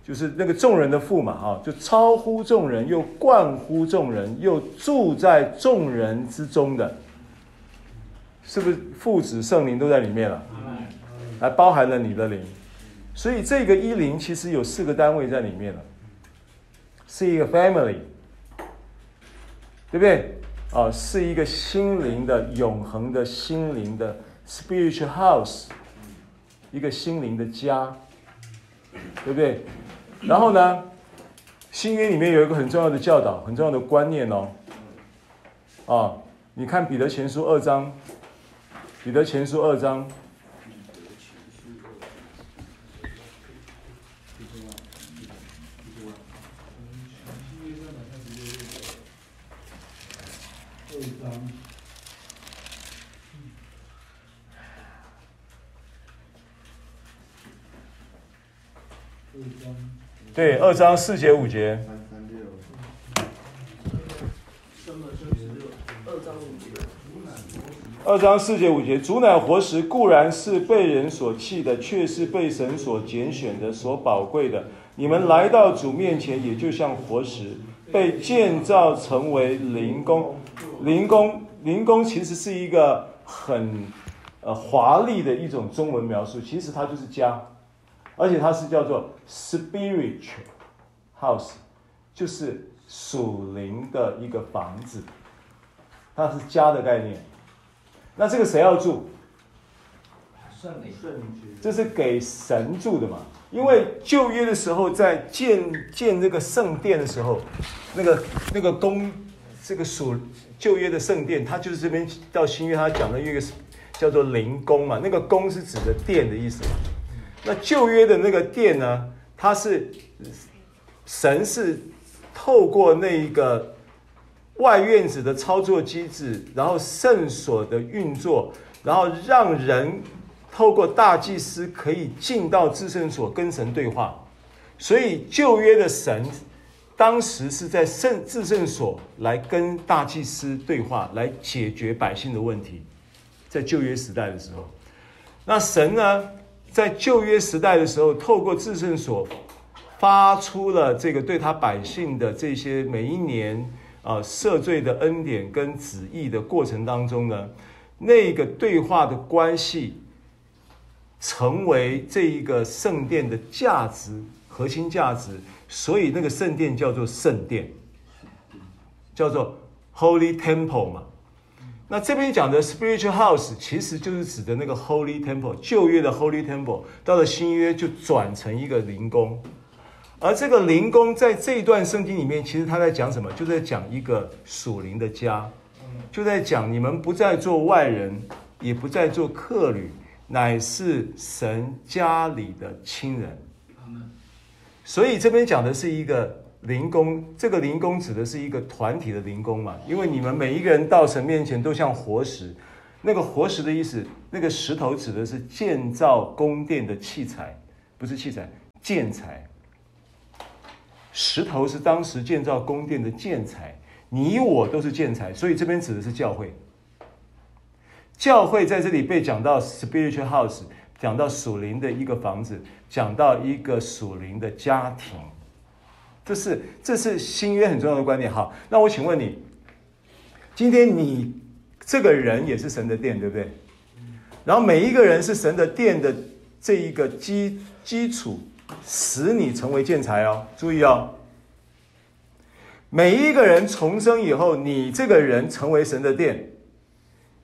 就是那个众人的父嘛，哈，就超乎众人，又冠乎众人，又住在众人之中的，是不是父子圣灵都在里面了？还包含了你的灵，所以这个一灵其实有四个单位在里面了。是一个 family，对不对？啊，是一个心灵的永恒的心灵的 spiritual house，一个心灵的家，对不对？然后呢，新约里面有一个很重要的教导，很重要的观念哦。啊，你看彼得前书二章，彼得前书二章。对，二章四节五节。二章四节五节，主乃活石，固然是被人所弃的，却是被神所拣选的，所宝贵的。你们来到主面前，也就像活石，被建造成为灵宫。灵宫，灵宫其实是一个很呃华丽的一种中文描述，其实它就是家。而且它是叫做 spiritual house，就是属灵的一个房子，它是家的概念。那这个谁要住？圣灵，这是给神住的嘛？因为旧约的时候，在建建这个圣殿的时候，那个那个宫，这个属旧约的圣殿，它就是这边到新约，它讲的一个叫做灵宫嘛。那个宫是指的殿的意思嘛。那旧约的那个殿呢，它是神是透过那一个外院子的操作机制，然后圣所的运作，然后让人透过大祭司可以进到至圣所跟神对话。所以旧约的神当时是在圣至圣所来跟大祭司对话，来解决百姓的问题。在旧约时代的时候，那神呢？在旧约时代的时候，透过至圣所发出了这个对他百姓的这些每一年啊赦罪的恩典跟旨意的过程当中呢，那个对话的关系成为这一个圣殿的价值核心价值，所以那个圣殿叫做圣殿，叫做 Holy Temple 嘛。那这边讲的 spiritual house 其实就是指的那个 Holy Temple，旧约的 Holy Temple，到了新约就转成一个灵宫。而这个灵宫在这一段圣经里面，其实他在讲什么？就在讲一个属灵的家，就在讲你们不再做外人，也不再做客旅，乃是神家里的亲人。所以这边讲的是一个。灵工，这个灵工指的是一个团体的灵工嘛？因为你们每一个人到神面前都像活石，那个活石的意思，那个石头指的是建造宫殿的器材，不是器材，建材。石头是当时建造宫殿的建材，你我都是建材，所以这边指的是教会。教会在这里被讲到 spiritual house，讲到属灵的一个房子，讲到一个属灵的家庭。这是这是新约很重要的观点。好，那我请问你，今天你这个人也是神的殿，对不对？然后每一个人是神的殿的这一个基基础，使你成为建材哦。注意哦，每一个人重生以后，你这个人成为神的殿，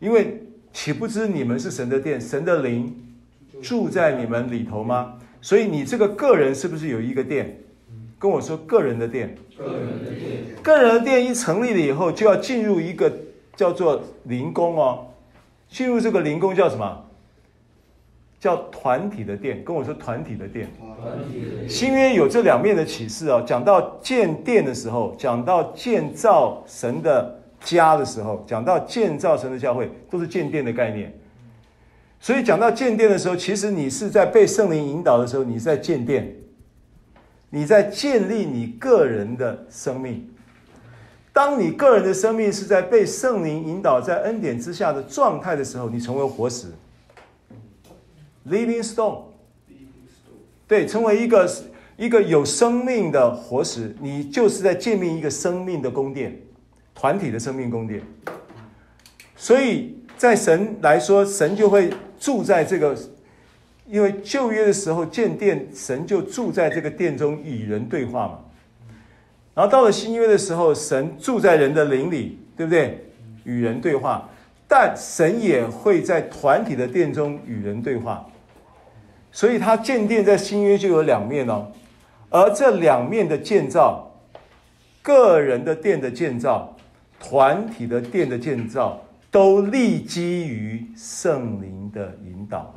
因为岂不知你们是神的殿，神的灵住在你们里头吗？所以你这个个人是不是有一个殿？跟我说个人的殿，个人的殿，个人的殿一成立了以后，就要进入一个叫做灵宫哦。进入这个灵宫叫什么？叫团体的殿。跟我说团体的殿。团体的殿。新约有这两面的启示哦。讲到建殿的时候，讲到建造神的家的时候，讲到建造神的教会，都是建殿的概念。所以讲到建殿的时候，其实你是在被圣灵引导的时候，你是在建殿。你在建立你个人的生命。当你个人的生命是在被圣灵引导、在恩典之下的状态的时候，你成为活石，living stone。对，成为一个一个有生命的活石，你就是在建立一个生命的宫殿，团体的生命宫殿。所以在神来说，神就会住在这个。因为旧约的时候建殿，神就住在这个殿中与人对话嘛。然后到了新约的时候，神住在人的灵里，对不对？与人对话，但神也会在团体的殿中与人对话。所以他建殿在新约就有两面哦，而这两面的建造，个人的殿的建造，团体的殿的建造，都立基于圣灵的引导。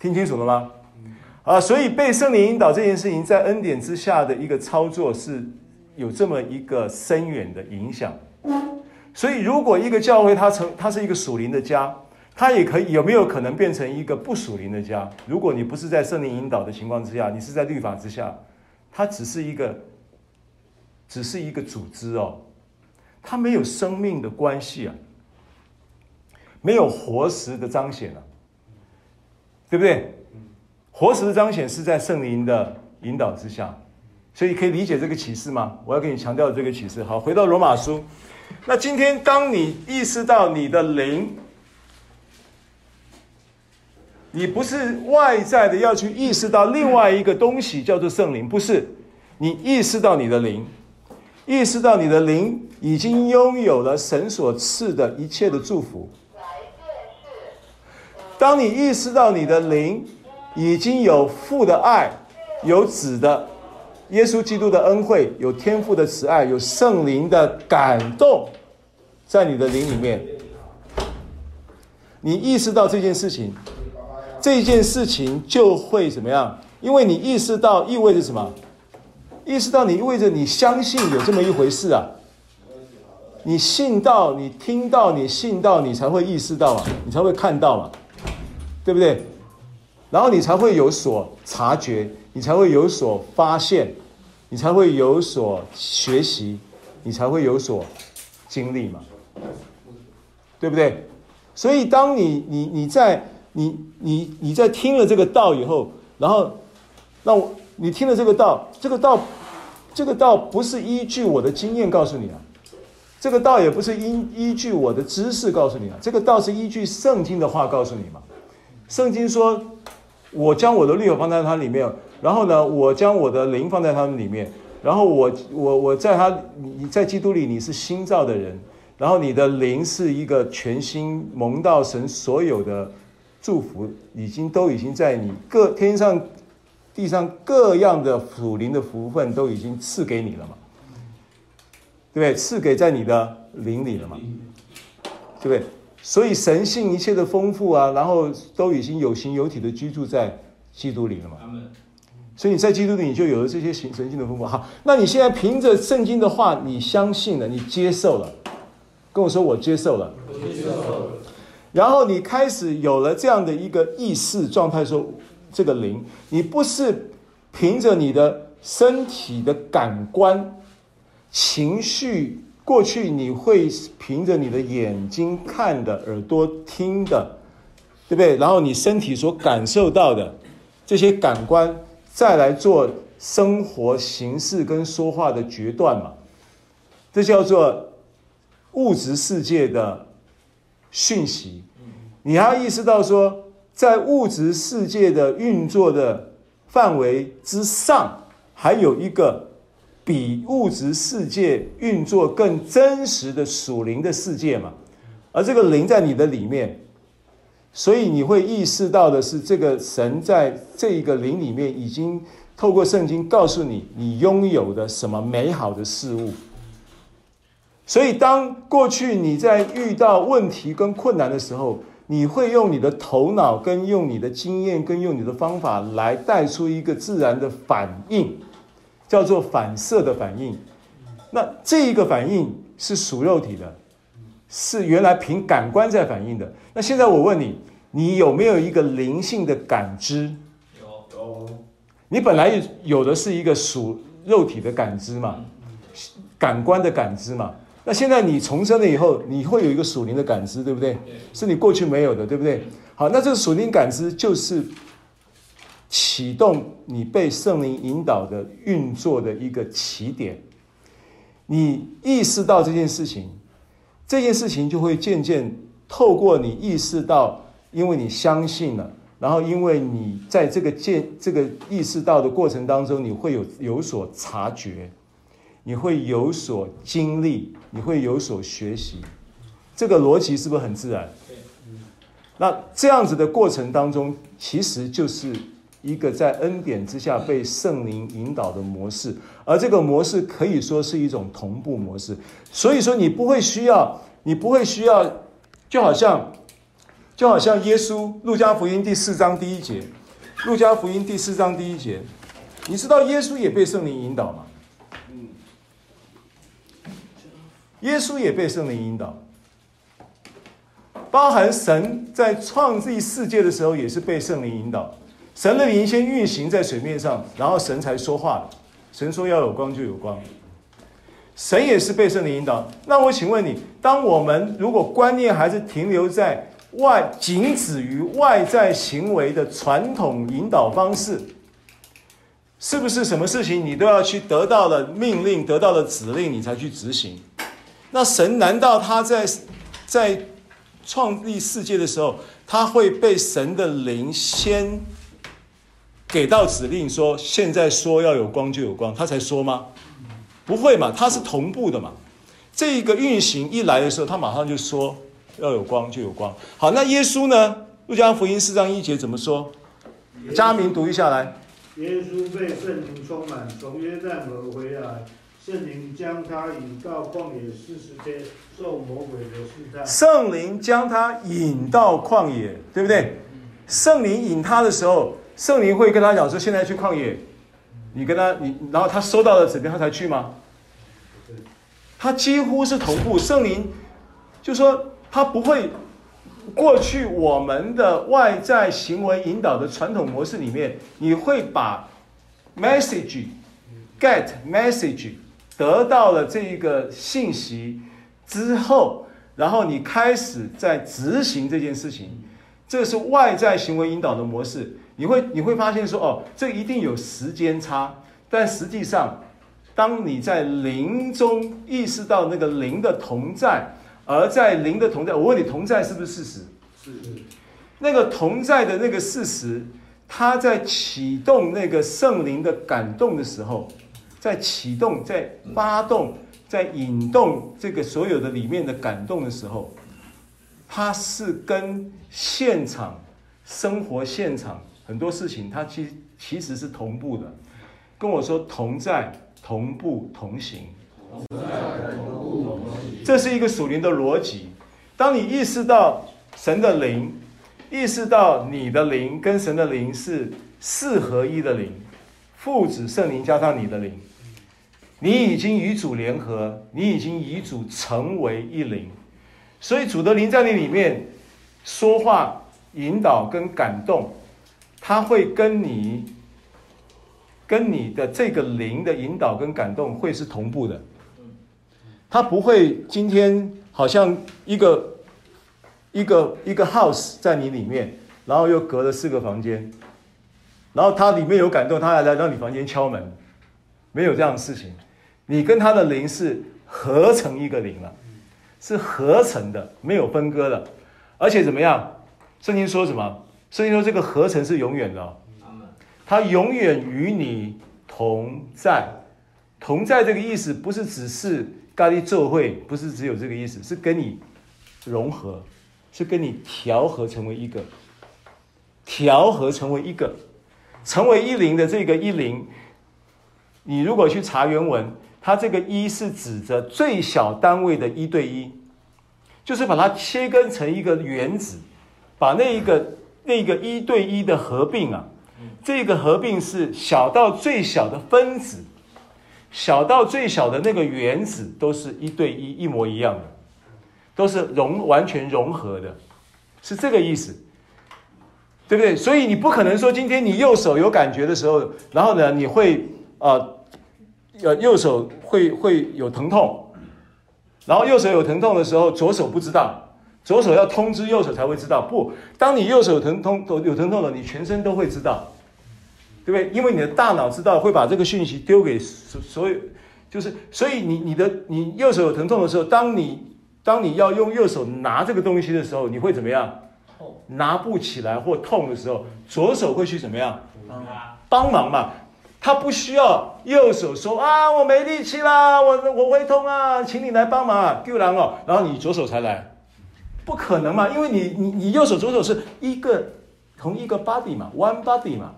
听清楚了吗？啊，所以被圣灵引导这件事情，在恩典之下的一个操作是有这么一个深远的影响。所以，如果一个教会它成它是一个属灵的家，它也可以有没有可能变成一个不属灵的家？如果你不是在圣灵引导的情况之下，你是在律法之下，它只是一个，只是一个组织哦，它没有生命的关系啊，没有活石的彰显啊，对不对？活石的彰显是在圣灵的引导之下，所以可以理解这个启示吗？我要给你强调这个启示。好，回到罗马书。那今天，当你意识到你的灵，你不是外在的要去意识到另外一个东西叫做圣灵，不是，你意识到你的灵，意识到你的灵已经拥有了神所赐的一切的祝福。当你意识到你的灵已经有父的爱，有子的。耶稣基督的恩惠，有天父的慈爱，有圣灵的感动，在你的灵里面，你意识到这件事情，这件事情就会怎么样？因为你意识到意味着什么？意识到你意味着你相信有这么一回事啊！你信到，你听到，你信到，你才会意识到嘛，你才会看到嘛，对不对？然后你才会有所察觉。你才会有所发现，你才会有所学习，你才会有所经历嘛，对不对？所以当你你你在你你你在听了这个道以后，然后那我你听了这个道，这个道这个道不是依据我的经验告诉你啊，这个道也不是依依据我的知识告诉你啊，这个道是依据圣经的话告诉你嘛。圣经说，我将我的律法放在它里面。然后呢，我将我的灵放在他们里面，然后我我我在他你在基督里你是新造的人，然后你的灵是一个全新蒙到神所有的祝福，已经都已经在你各天上地上各样的属灵的福分都已经赐给你了嘛，对不对？赐给在你的灵里了嘛，对不对？所以神性一切的丰富啊，然后都已经有形有体的居住在基督里了嘛。所以你在基督里，你就有了这些神神性的丰富。好，那你现在凭着圣经的话，你相信了，你接受了，跟我说我接受了，我接受了。然后你开始有了这样的一个意识状态，说这个灵，你不是凭着你的身体的感官、情绪，过去你会凭着你的眼睛看的、耳朵听的，对不对？然后你身体所感受到的这些感官。再来做生活形式跟说话的决断嘛，这叫做物质世界的讯息。你还要意识到说，在物质世界的运作的范围之上，还有一个比物质世界运作更真实的属灵的世界嘛。而这个灵在你的里面。所以你会意识到的是，这个神在这一个灵里面已经透过圣经告诉你，你拥有的什么美好的事物。所以当过去你在遇到问题跟困难的时候，你会用你的头脑跟用你的经验跟用你的方法来带出一个自然的反应，叫做反射的反应。那这一个反应是属肉体的。是原来凭感官在反应的。那现在我问你，你有没有一个灵性的感知？有有。你本来有的是一个属肉体的感知嘛，感官的感知嘛。那现在你重生了以后，你会有一个属灵的感知，对不对？是你过去没有的，对不对？好，那这个属灵感知就是启动你被圣灵引导的运作的一个起点。你意识到这件事情。这件事情就会渐渐透过你意识到，因为你相信了，然后因为你在这个见这个意识到的过程当中，你会有有所察觉，你会有所经历，你会有所学习，这个逻辑是不是很自然？那这样子的过程当中，其实就是一个在恩典之下被圣灵引导的模式。而这个模式可以说是一种同步模式，所以说你不会需要，你不会需要，就好像，就好像耶稣，路加福音第四章第一节，路加福音第四章第一节，你知道耶稣也被圣灵引导吗？耶稣也被圣灵引导，包含神在创立世界的时候也是被圣灵引导。神的灵先运行在水面上，然后神才说话。神说要有光就有光。神也是被圣灵引导。那我请问你，当我们如果观念还是停留在外，仅止于外在行为的传统引导方式，是不是什么事情你都要去得到了命令、得到了指令，你才去执行？那神难道他在在创立世界的时候，他会被神的灵先给到指令说，现在说要有光就有光，他才说吗？不会嘛，他是同步的嘛。这个运行一来的时候，他马上就说要有光就有光。好，那耶稣呢？路加福音四章一节怎么说？嘉明读一下来。耶稣被圣灵充满，从约旦河回来，圣灵将他引到旷野四十天，受魔鬼的试探。圣灵将他引到旷野，对不对？圣灵引他的时候，圣灵会跟他讲说：“现在去旷野。”你跟他，你然后他收到了指令，他才去吗？他几乎是同步。圣灵就说他不会过去我们的外在行为引导的传统模式里面，你会把 message get message 得到了这一个信息之后，然后你开始在执行这件事情，这是外在行为引导的模式。你会你会发现说哦，这一定有时间差，但实际上，当你在灵中意识到那个灵的同在，而在灵的同在，我问你，同在是不是事实？是。那个同在的那个事实，它在启动那个圣灵的感动的时候，在启动、在发动、在引动这个所有的里面的感动的时候，它是跟现场生活现场。很多事情它其其实是同步的，跟我说同在、同步、同行。同在、同步、同行。这是一个属灵的逻辑。当你意识到神的灵，意识到你的灵跟神的灵是四合一的灵，父子圣灵加上你的灵，你已经与主联合，你已经与主成为一灵。所以主的灵在你里面说话、引导跟感动。他会跟你，跟你的这个灵的引导跟感动会是同步的，他不会今天好像一个一个一个 house 在你里面，然后又隔了四个房间，然后他里面有感动，他还来让你房间敲门，没有这样的事情，你跟他的灵是合成一个灵了，是合成的，没有分割的，而且怎么样？圣经说什么？圣经说，这个合成是永远的，哦，他永远与你同在。同在这个意思，不是只是咖喱做会，不是只有这个意思，是跟你融合，是跟你调和成为一个，调和成为一个，成为一灵的这个一灵。你如果去查原文，它这个一是指着最小单位的一对一，就是把它切割成一个原子，把那一个。那个一对一的合并啊，这个合并是小到最小的分子，小到最小的那个原子都是一对一一模一样的，都是融完全融合的，是这个意思，对不对？所以你不可能说今天你右手有感觉的时候，然后呢，你会呃呃右手会会有疼痛，然后右手有疼痛的时候，左手不知道。左手要通知右手才会知道，不，当你右手有疼痛有疼痛了，你全身都会知道，对不对？因为你的大脑知道会把这个讯息丢给所所有，就是所以你你的你右手有疼痛的时候，当你当你要用右手拿这个东西的时候，你会怎么样？拿不起来或痛的时候，左手会去怎么样？帮忙嘛，他不需要右手说啊，我没力气啦，我我会痛啊，请你来帮忙。啊，救人哦，然后你左手才来。不可能嘛，因为你你你右手左手是一个同一个 body 嘛，one body 嘛，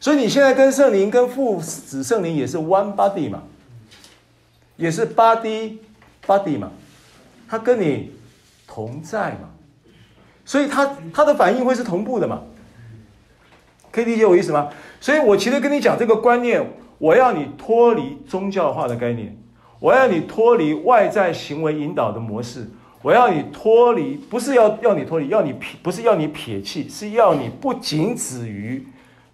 所以你现在跟圣灵跟父子圣灵也是 one body 嘛，也是 body body 嘛，他跟你同在嘛，所以他他的反应会是同步的嘛，可以理解我意思吗？所以我其实跟你讲这个观念，我要你脱离宗教化的概念。我要你脱离外在行为引导的模式，我要你脱离，不是要要你脱离，要你撇，不是要你撇弃，是要你不仅止于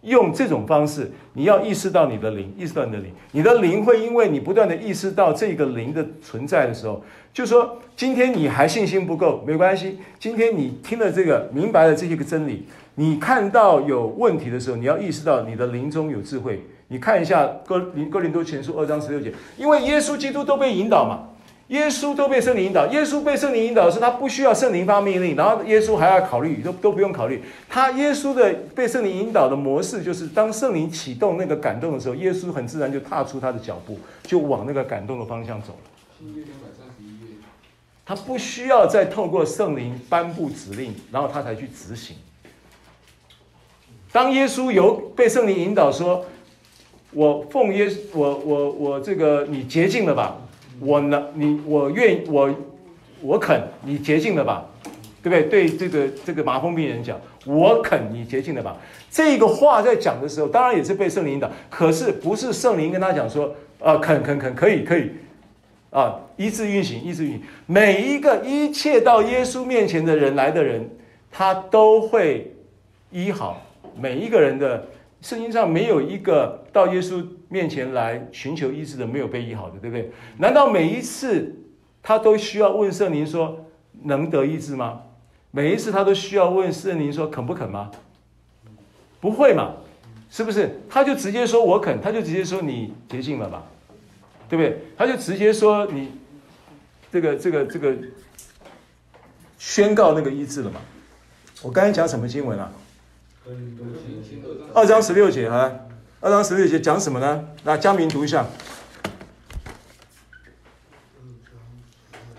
用这种方式，你要意识到你的灵，意识到你的灵，你的灵会因为你不断的意识到这个灵的存在的时候，就说今天你还信心不够，没关系，今天你听了这个，明白了这些个真理，你看到有问题的时候，你要意识到你的灵中有智慧。你看一下哥林哥林多前书二章十六节，因为耶稣基督都被引导嘛，耶稣都被圣灵引导，耶稣被圣灵引导是他不需要圣灵发命令，然后耶稣还要考虑，都都不用考虑。他耶稣的被圣灵引导的模式就是，当圣灵启动那个感动的时候，耶稣很自然就踏出他的脚步，就往那个感动的方向走了。他不需要再透过圣灵颁布指令，然后他才去执行。当耶稣有被圣灵引导说。我奉耶稣，我我我这个你洁净了吧？我呢，你我愿我我肯你洁净了吧？对不对？对这个这个麻风病人讲，我肯你洁净了吧？这个话在讲的时候，当然也是被圣灵引导，可是不是圣灵跟他讲说，啊，肯肯肯可以可以，啊，医治运行，医治运行，每一个一切到耶稣面前的人来的人，他都会医好每一个人的。圣经上没有一个到耶稣面前来寻求医治的没有被医好的，对不对？难道每一次他都需要问圣灵说能得医治吗？每一次他都需要问圣灵说肯不肯吗？不会嘛？是不是？他就直接说我肯，他就直接说你洁净了吧，对不对？他就直接说你这个这个这个宣告那个医治了嘛？我刚才讲什么经文啊？二章十六节啊，二章十六节讲什么呢？那江明读一下。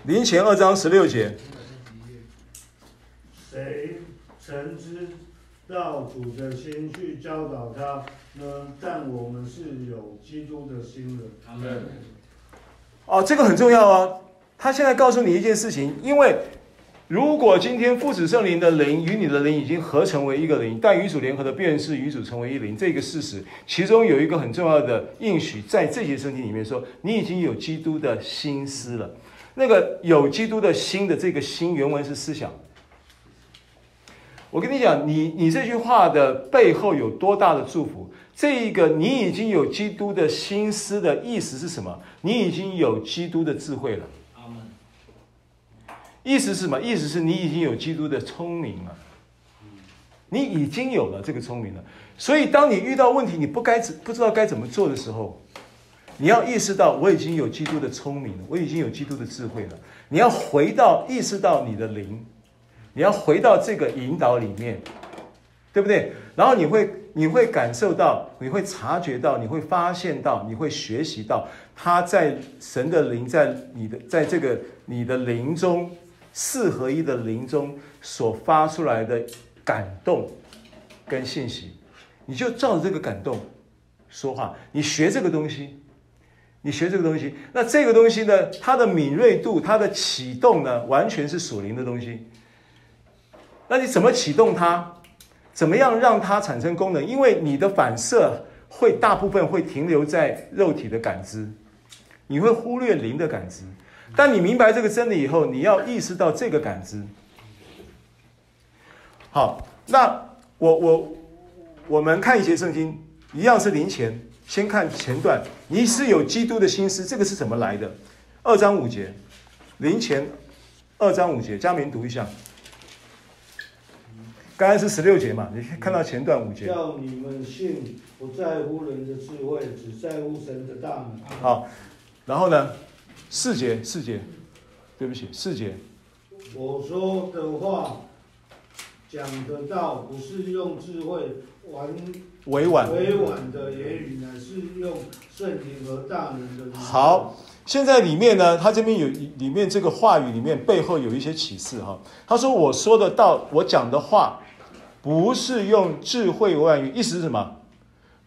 林前二章十六节。谁曾知道主的心去教导他呢？但我们是有基督的心的。他们。哦，这个很重要啊！他现在告诉你一件事情，因为。如果今天父子圣灵的灵与你的灵已经合成为一个灵，但与主联合的便是与主成为一灵，这个事实，其中有一个很重要的应许，在这些圣经里面说，你已经有基督的心思了。那个有基督的心的这个心，原文是思想。我跟你讲，你你这句话的背后有多大的祝福？这一个你已经有基督的心思的意思是什么？你已经有基督的智慧了。意思是什么？意思是你已经有基督的聪明了，你已经有了这个聪明了。所以，当你遇到问题，你不该不知道该怎么做的时候，你要意识到我已经有基督的聪明了，我已经有基督的智慧了。你要回到意识到你的灵，你要回到这个引导里面，对不对？然后你会你会感受到，你会察觉到，你会发现到，你会学习到，他在神的灵在你的在这个你的灵中。四合一的灵中所发出来的感动跟信息，你就照着这个感动说话。你学这个东西，你学这个东西，那这个东西呢，它的敏锐度、它的启动呢，完全是属灵的东西。那你怎么启动它？怎么样让它产生功能？因为你的反射会大部分会停留在肉体的感知，你会忽略灵的感知。当你明白这个真理以后，你要意识到这个感知。好，那我我我们看一节圣经，一样是零前，先看前段。你是有基督的心思，这个是怎么来的？二章五节，零前二章五节，嘉明读一下。刚才是十六节嘛？你看到前段五节。叫你们信，不在乎人的智慧，只在乎神的大能。好，然后呢？四节，四节，对不起，四节。我说的话，讲的道，不是用智慧玩委婉委婉的言语，乃是用圣灵和大能的。好，现在里面呢，他这边有里面这个话语里面背后有一些启示哈。他说我说的道，我讲的话，不是用智慧委婉语，意思是什么？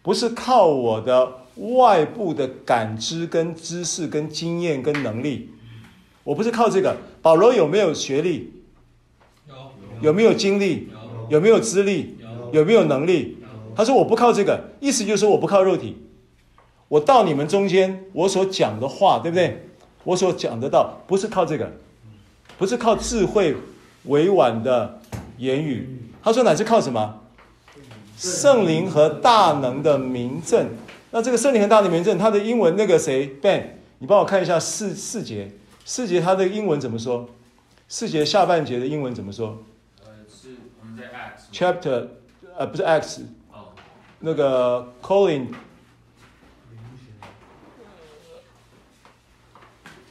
不是靠我的。外部的感知、跟知识、跟经验、跟能力，我不是靠这个。保罗有没有学历？有。有没有经历？有。有没有资历？有。有没有能力？他说我不靠这个，意思就是说我不靠肉体。我到你们中间，我所讲的话，对不对？我所讲的道，不是靠这个，不是靠智慧委婉的言语。他说乃是靠什么？圣灵和大能的明证。那这个圣灵和大能的名证，它的英文那个谁 Ben，你帮我看一下四四节，四节它的英文怎么说？四节下半节的英文怎么说？呃，是我们在 Acts Chapter，呃，不是 Acts，哦，那个 Colin。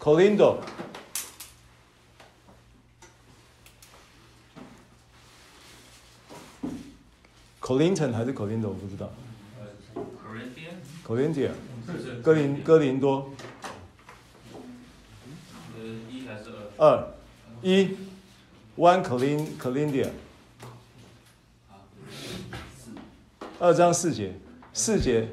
Colindo，Colinton 还是 Colindo，我不知道。Corinthian，Corinthian，哥林哥林多。一还是二？二，一，One Colin Colindia。二章四节，四节。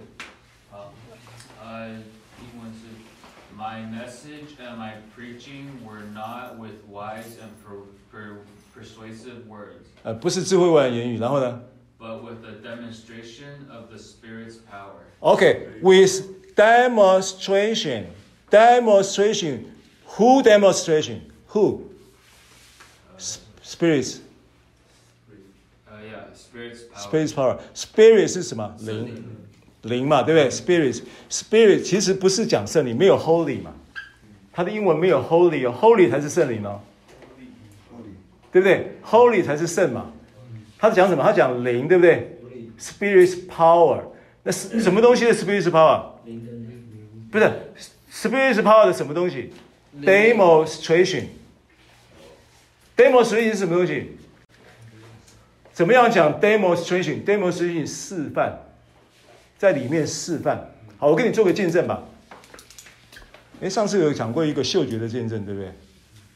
My message and my preaching were not with wise and persuasive words. 呃，不是智慧婉言语，然后呢 ？But with the demonstration of the Spirit's power. Okay, with demonstration, demonstration. Who demonstration? Who? Spirits. Uh, yeah, Spirit's power. Spirit's power. Spirit 是什么？灵。灵嘛，对不对？Spirit，Spirit 其实不是讲圣灵，没有 Holy 嘛，它的英文没有 Holy 哦，Holy 才是圣灵哦，对不对？Holy 才是圣嘛， 他讲什么？他讲灵，对不对？Spirit's power，那是什么东西的 Spirit's power？不是 Spirit's power 的什么东西？Demonstration，Demonstration 是什么东西？怎么样讲 Demonstration？Demonstration 示范。在里面示范，好，我给你做个见证吧。诶，上次有讲过一个嗅觉的见证，对不对？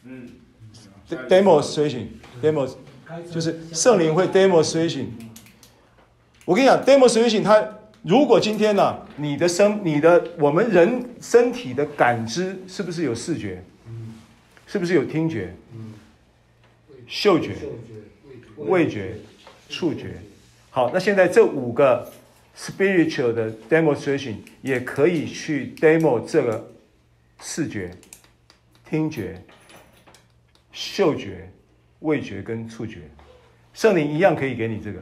嗯。Demonstration，demo，就是圣灵会 demonstration。我跟你讲，demonstration，它如果今天呢、啊，你的身，你的我们人身体的感知是不是有视觉？是不是有听觉？嗅觉、味觉、触觉。好，那现在这五个。Spiritual 的 demonstration 也可以去 demo 这个视觉、听觉、嗅觉、味觉跟触觉，圣灵一样可以给你这个。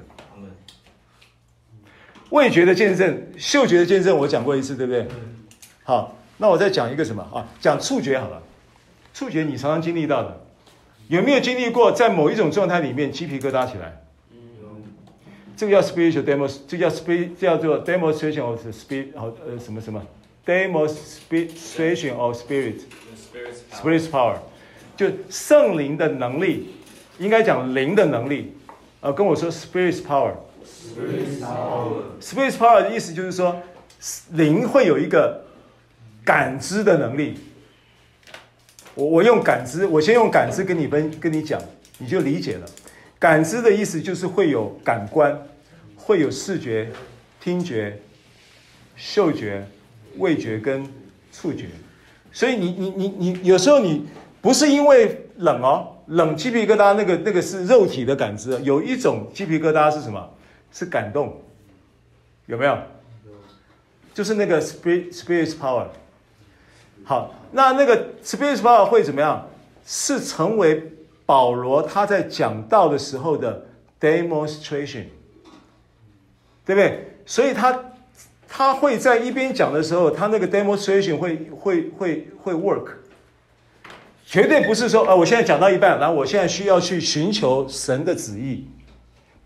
味觉的见证、嗅觉的见证，我讲过一次，对不对？好，那我再讲一个什么啊？讲触觉好了。触觉你常常经历到的，有没有经历过在某一种状态里面鸡皮疙瘩起来？这个叫 spiritual demo，这叫 spirit，叫做 demonstration of spirit，呃什么什么，demonstration of spirit，spirit power，就圣灵的能力，应该讲灵的能力，呃跟我说 spirit power，spirit power，spirit power 的意思就是说，灵会有一个感知的能力。我我用感知，我先用感知跟你分跟你讲，你就理解了。感知的意思就是会有感官，会有视觉、听觉、嗅觉、味觉跟触觉。所以你你你你有时候你不是因为冷哦，冷鸡皮疙瘩那个那个是肉体的感知。有一种鸡皮疙瘩是什么？是感动，有没有？就是那个 spirit spirit power。好，那那个 spirit power 会怎么样？是成为。保罗他在讲道的时候的 demonstration，对不对？所以他他会在一边讲的时候，他那个 demonstration 会会会会 work，绝对不是说啊、呃，我现在讲到一半，然后我现在需要去寻求神的旨意，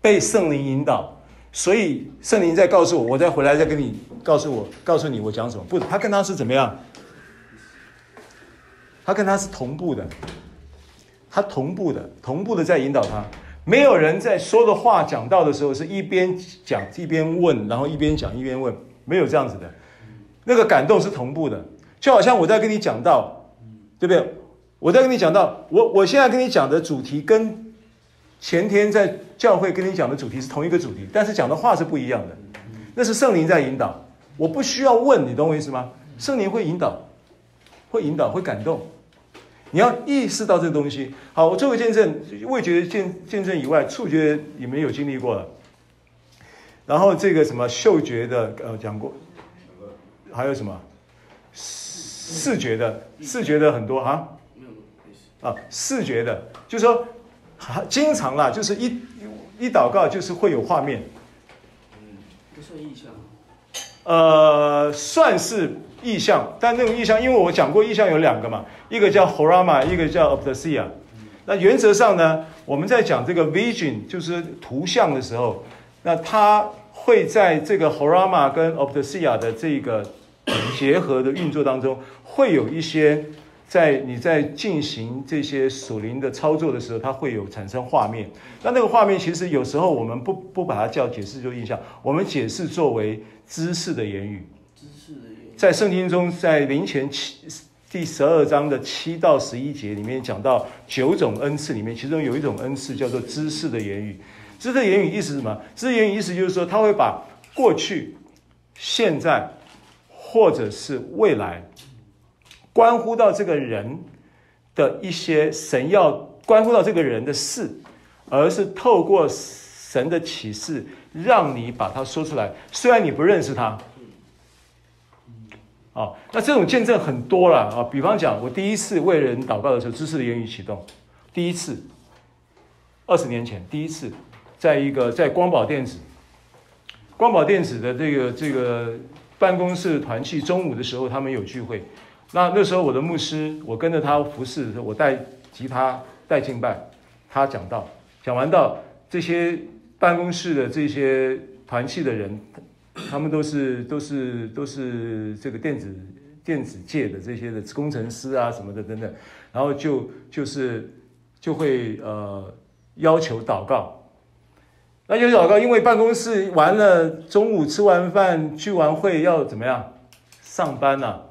被圣灵引导，所以圣灵在告诉我，我再回来再跟你告诉我，告诉你我讲什么。不，他跟他是怎么样？他跟他是同步的。他同步的，同步的在引导他。没有人在说的话讲到的时候是一边讲一边问，然后一边讲一边问，没有这样子的。那个感动是同步的，就好像我在跟你讲到，对不对？我在跟你讲到，我我现在跟你讲的主题跟前天在教会跟你讲的主题是同一个主题，但是讲的话是不一样的。那是圣灵在引导，我不需要问，你懂我意思吗？圣灵会引导，会引导，会感动。你要意识到这个东西。好，我做个见证，味觉见见证以外，触觉你们有经历过了。然后这个什么嗅觉的，呃，讲过，还有什么视觉的，视觉的很多啊。啊，视觉的，就是说，经常啦，就是一一祷告就是会有画面。嗯，不算意象。呃，算是意象，但那种意象，因为我讲过意象有两个嘛，一个叫 Horama，一个叫 Optasia。那原则上呢，我们在讲这个 Vision，就是图像的时候，那它会在这个 Horama 跟 Optasia 的这个结合的运作当中，会有一些。在你在进行这些属灵的操作的时候，它会有产生画面。那那个画面其实有时候我们不不把它叫解释就印象，我们解释作为知识的言语。知识的言语。在圣经中，在灵前七第十二章的七到十一节里面讲到九种恩赐里面，其中有一种恩赐叫做知识的言语。知识的言语意思是什么？知识言语意思就是说，他会把过去、现在或者是未来。关乎到这个人的一些神要关乎到这个人的事，而是透过神的启示，让你把它说出来。虽然你不认识他，啊，那这种见证很多了啊。比方讲，我第一次为人祷告的时候，知识的言语启动，第一次，二十年前，第一次，在一个在光宝电子，光宝电子的这个这个办公室团契，中午的时候他们有聚会。那那时候我的牧师，我跟着他服侍的时候，我带吉他带敬拜，他讲道，讲完道，这些办公室的这些团契的人，他们都是都是都是这个电子电子界的这些的工程师啊什么的等等，然后就就是就会呃要求祷告，那要求祷告，因为办公室完了，中午吃完饭聚完会要怎么样上班啊？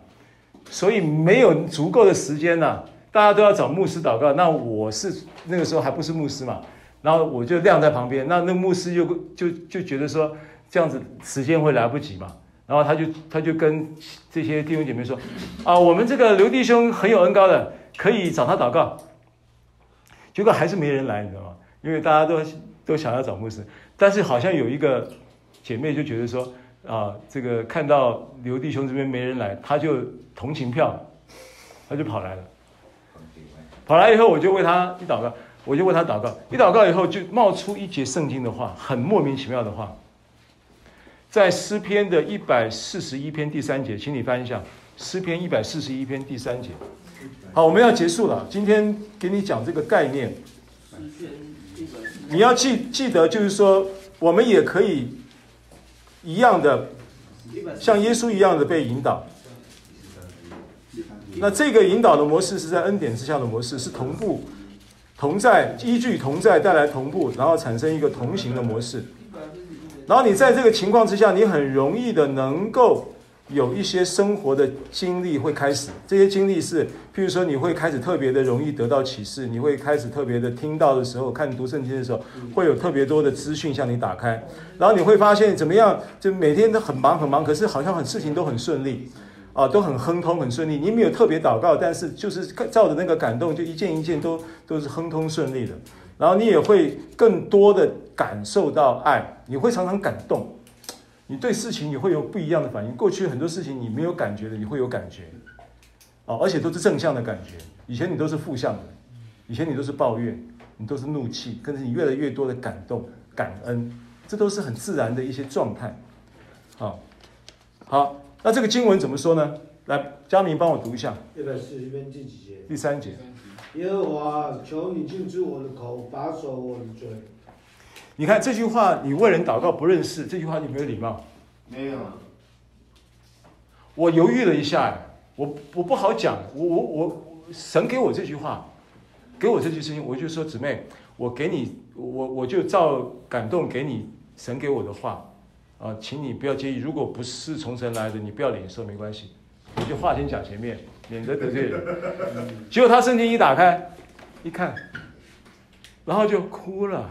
所以没有足够的时间呐、啊，大家都要找牧师祷告。那我是那个时候还不是牧师嘛，然后我就晾在旁边。那那牧师就就就觉得说这样子时间会来不及嘛，然后他就他就跟这些弟兄姐妹说啊，我们这个刘弟兄很有恩膏的，可以找他祷告。结果还是没人来，你知道吗？因为大家都都想要找牧师，但是好像有一个姐妹就觉得说。啊，这个看到刘弟兄这边没人来，他就同情票，他就跑来了。跑来以后，我就为他一祷告，我就为他祷告。一祷告以后，就冒出一节圣经的话，很莫名其妙的话，在诗篇的一百四十一篇第三节，请你翻一下诗篇一百四十一篇第三节。好，我们要结束了。今天给你讲这个概念，你要记记得，就是说，我们也可以。一样的，像耶稣一样的被引导。那这个引导的模式是在恩典之下的模式，是同步、同在，依据同在带来同步，然后产生一个同行的模式。然后你在这个情况之下，你很容易的能够。有一些生活的经历会开始，这些经历是，譬如说你会开始特别的容易得到启示，你会开始特别的听到的时候，看读圣经的时候，会有特别多的资讯向你打开，然后你会发现怎么样，就每天都很忙很忙，可是好像很事情都很顺利，啊，都很亨通很顺利。你没有特别祷告，但是就是照着那个感动，就一件一件都都是亨通顺利的。然后你也会更多的感受到爱，你会常常感动。你对事情你会有不一样的反应。过去很多事情你没有感觉的，你会有感觉，哦，而且都是正向的感觉。以前你都是负向的，以前你都是抱怨，你都是怒气，可是你越来越多的感动、感恩，这都是很自然的一些状态。好，好，那这个经文怎么说呢？来，佳明帮我读一下。一百四十篇第几节？第三节。耶和华，求你禁止我的口，把守我的嘴。你看这句话，你为人祷告不认识这句话，你没有礼貌。没有。我犹豫了一下，我我不好讲，我我我神给我这句话，给我这句声音，我就说姊妹，我给你，我我就照感动给你神给我的话，啊，请你不要介意，如果不是从神来的，你不要领受没关系，我就话先讲前面，免得得罪人。结果他圣经一打开，一看，然后就哭了。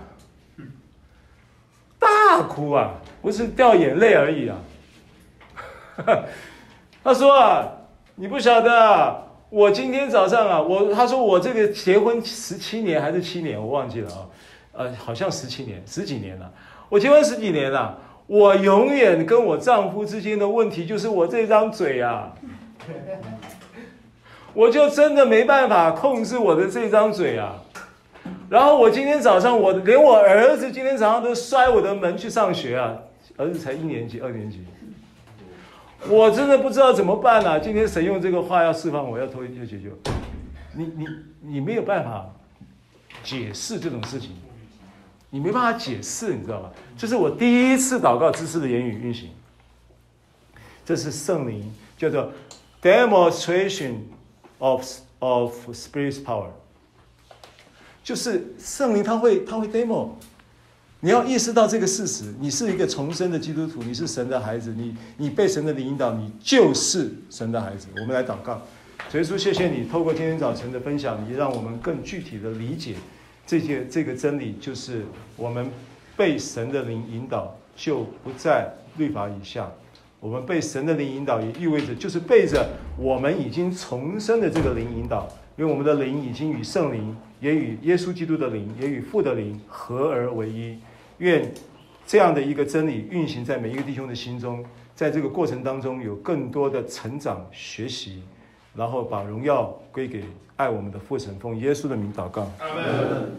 大哭啊，不是掉眼泪而已啊！他说啊，你不晓得啊，我今天早上啊，我他说我这个结婚十七年还是七年，我忘记了啊，呃，好像十七年，十几年了。我结婚十几年了，我永远跟我丈夫之间的问题就是我这张嘴啊，我就真的没办法控制我的这张嘴啊。然后我今天早上，我连我儿子今天早上都摔我的门去上学啊，儿子才一年级、二年级，我真的不知道怎么办啊。今天神用这个话要释放我，要脱要解救，你你你没有办法解释这种事情，你没办法解释，你知道吗？这是我第一次祷告知识的言语运行，这是圣灵叫做 demonstration of of spirit power。就是圣灵，他会他会 demo，你要意识到这个事实，你是一个重生的基督徒，你是神的孩子，你你被神的灵引导，你就是神的孩子。我们来祷告，主耶稣，谢谢你透过今天早晨的分享，你让我们更具体的理解这些这个真理，就是我们被神的灵引导，就不在律法以下。我们被神的灵引导，也意味着就是背着我们已经重生的这个灵引导，因为我们的灵已经与圣灵。也与耶稣基督的灵，也与父的灵合而为一。愿这样的一个真理运行在每一个弟兄的心中，在这个过程当中有更多的成长学习，然后把荣耀归给爱我们的父神，奉耶稣的名祷告。阿门。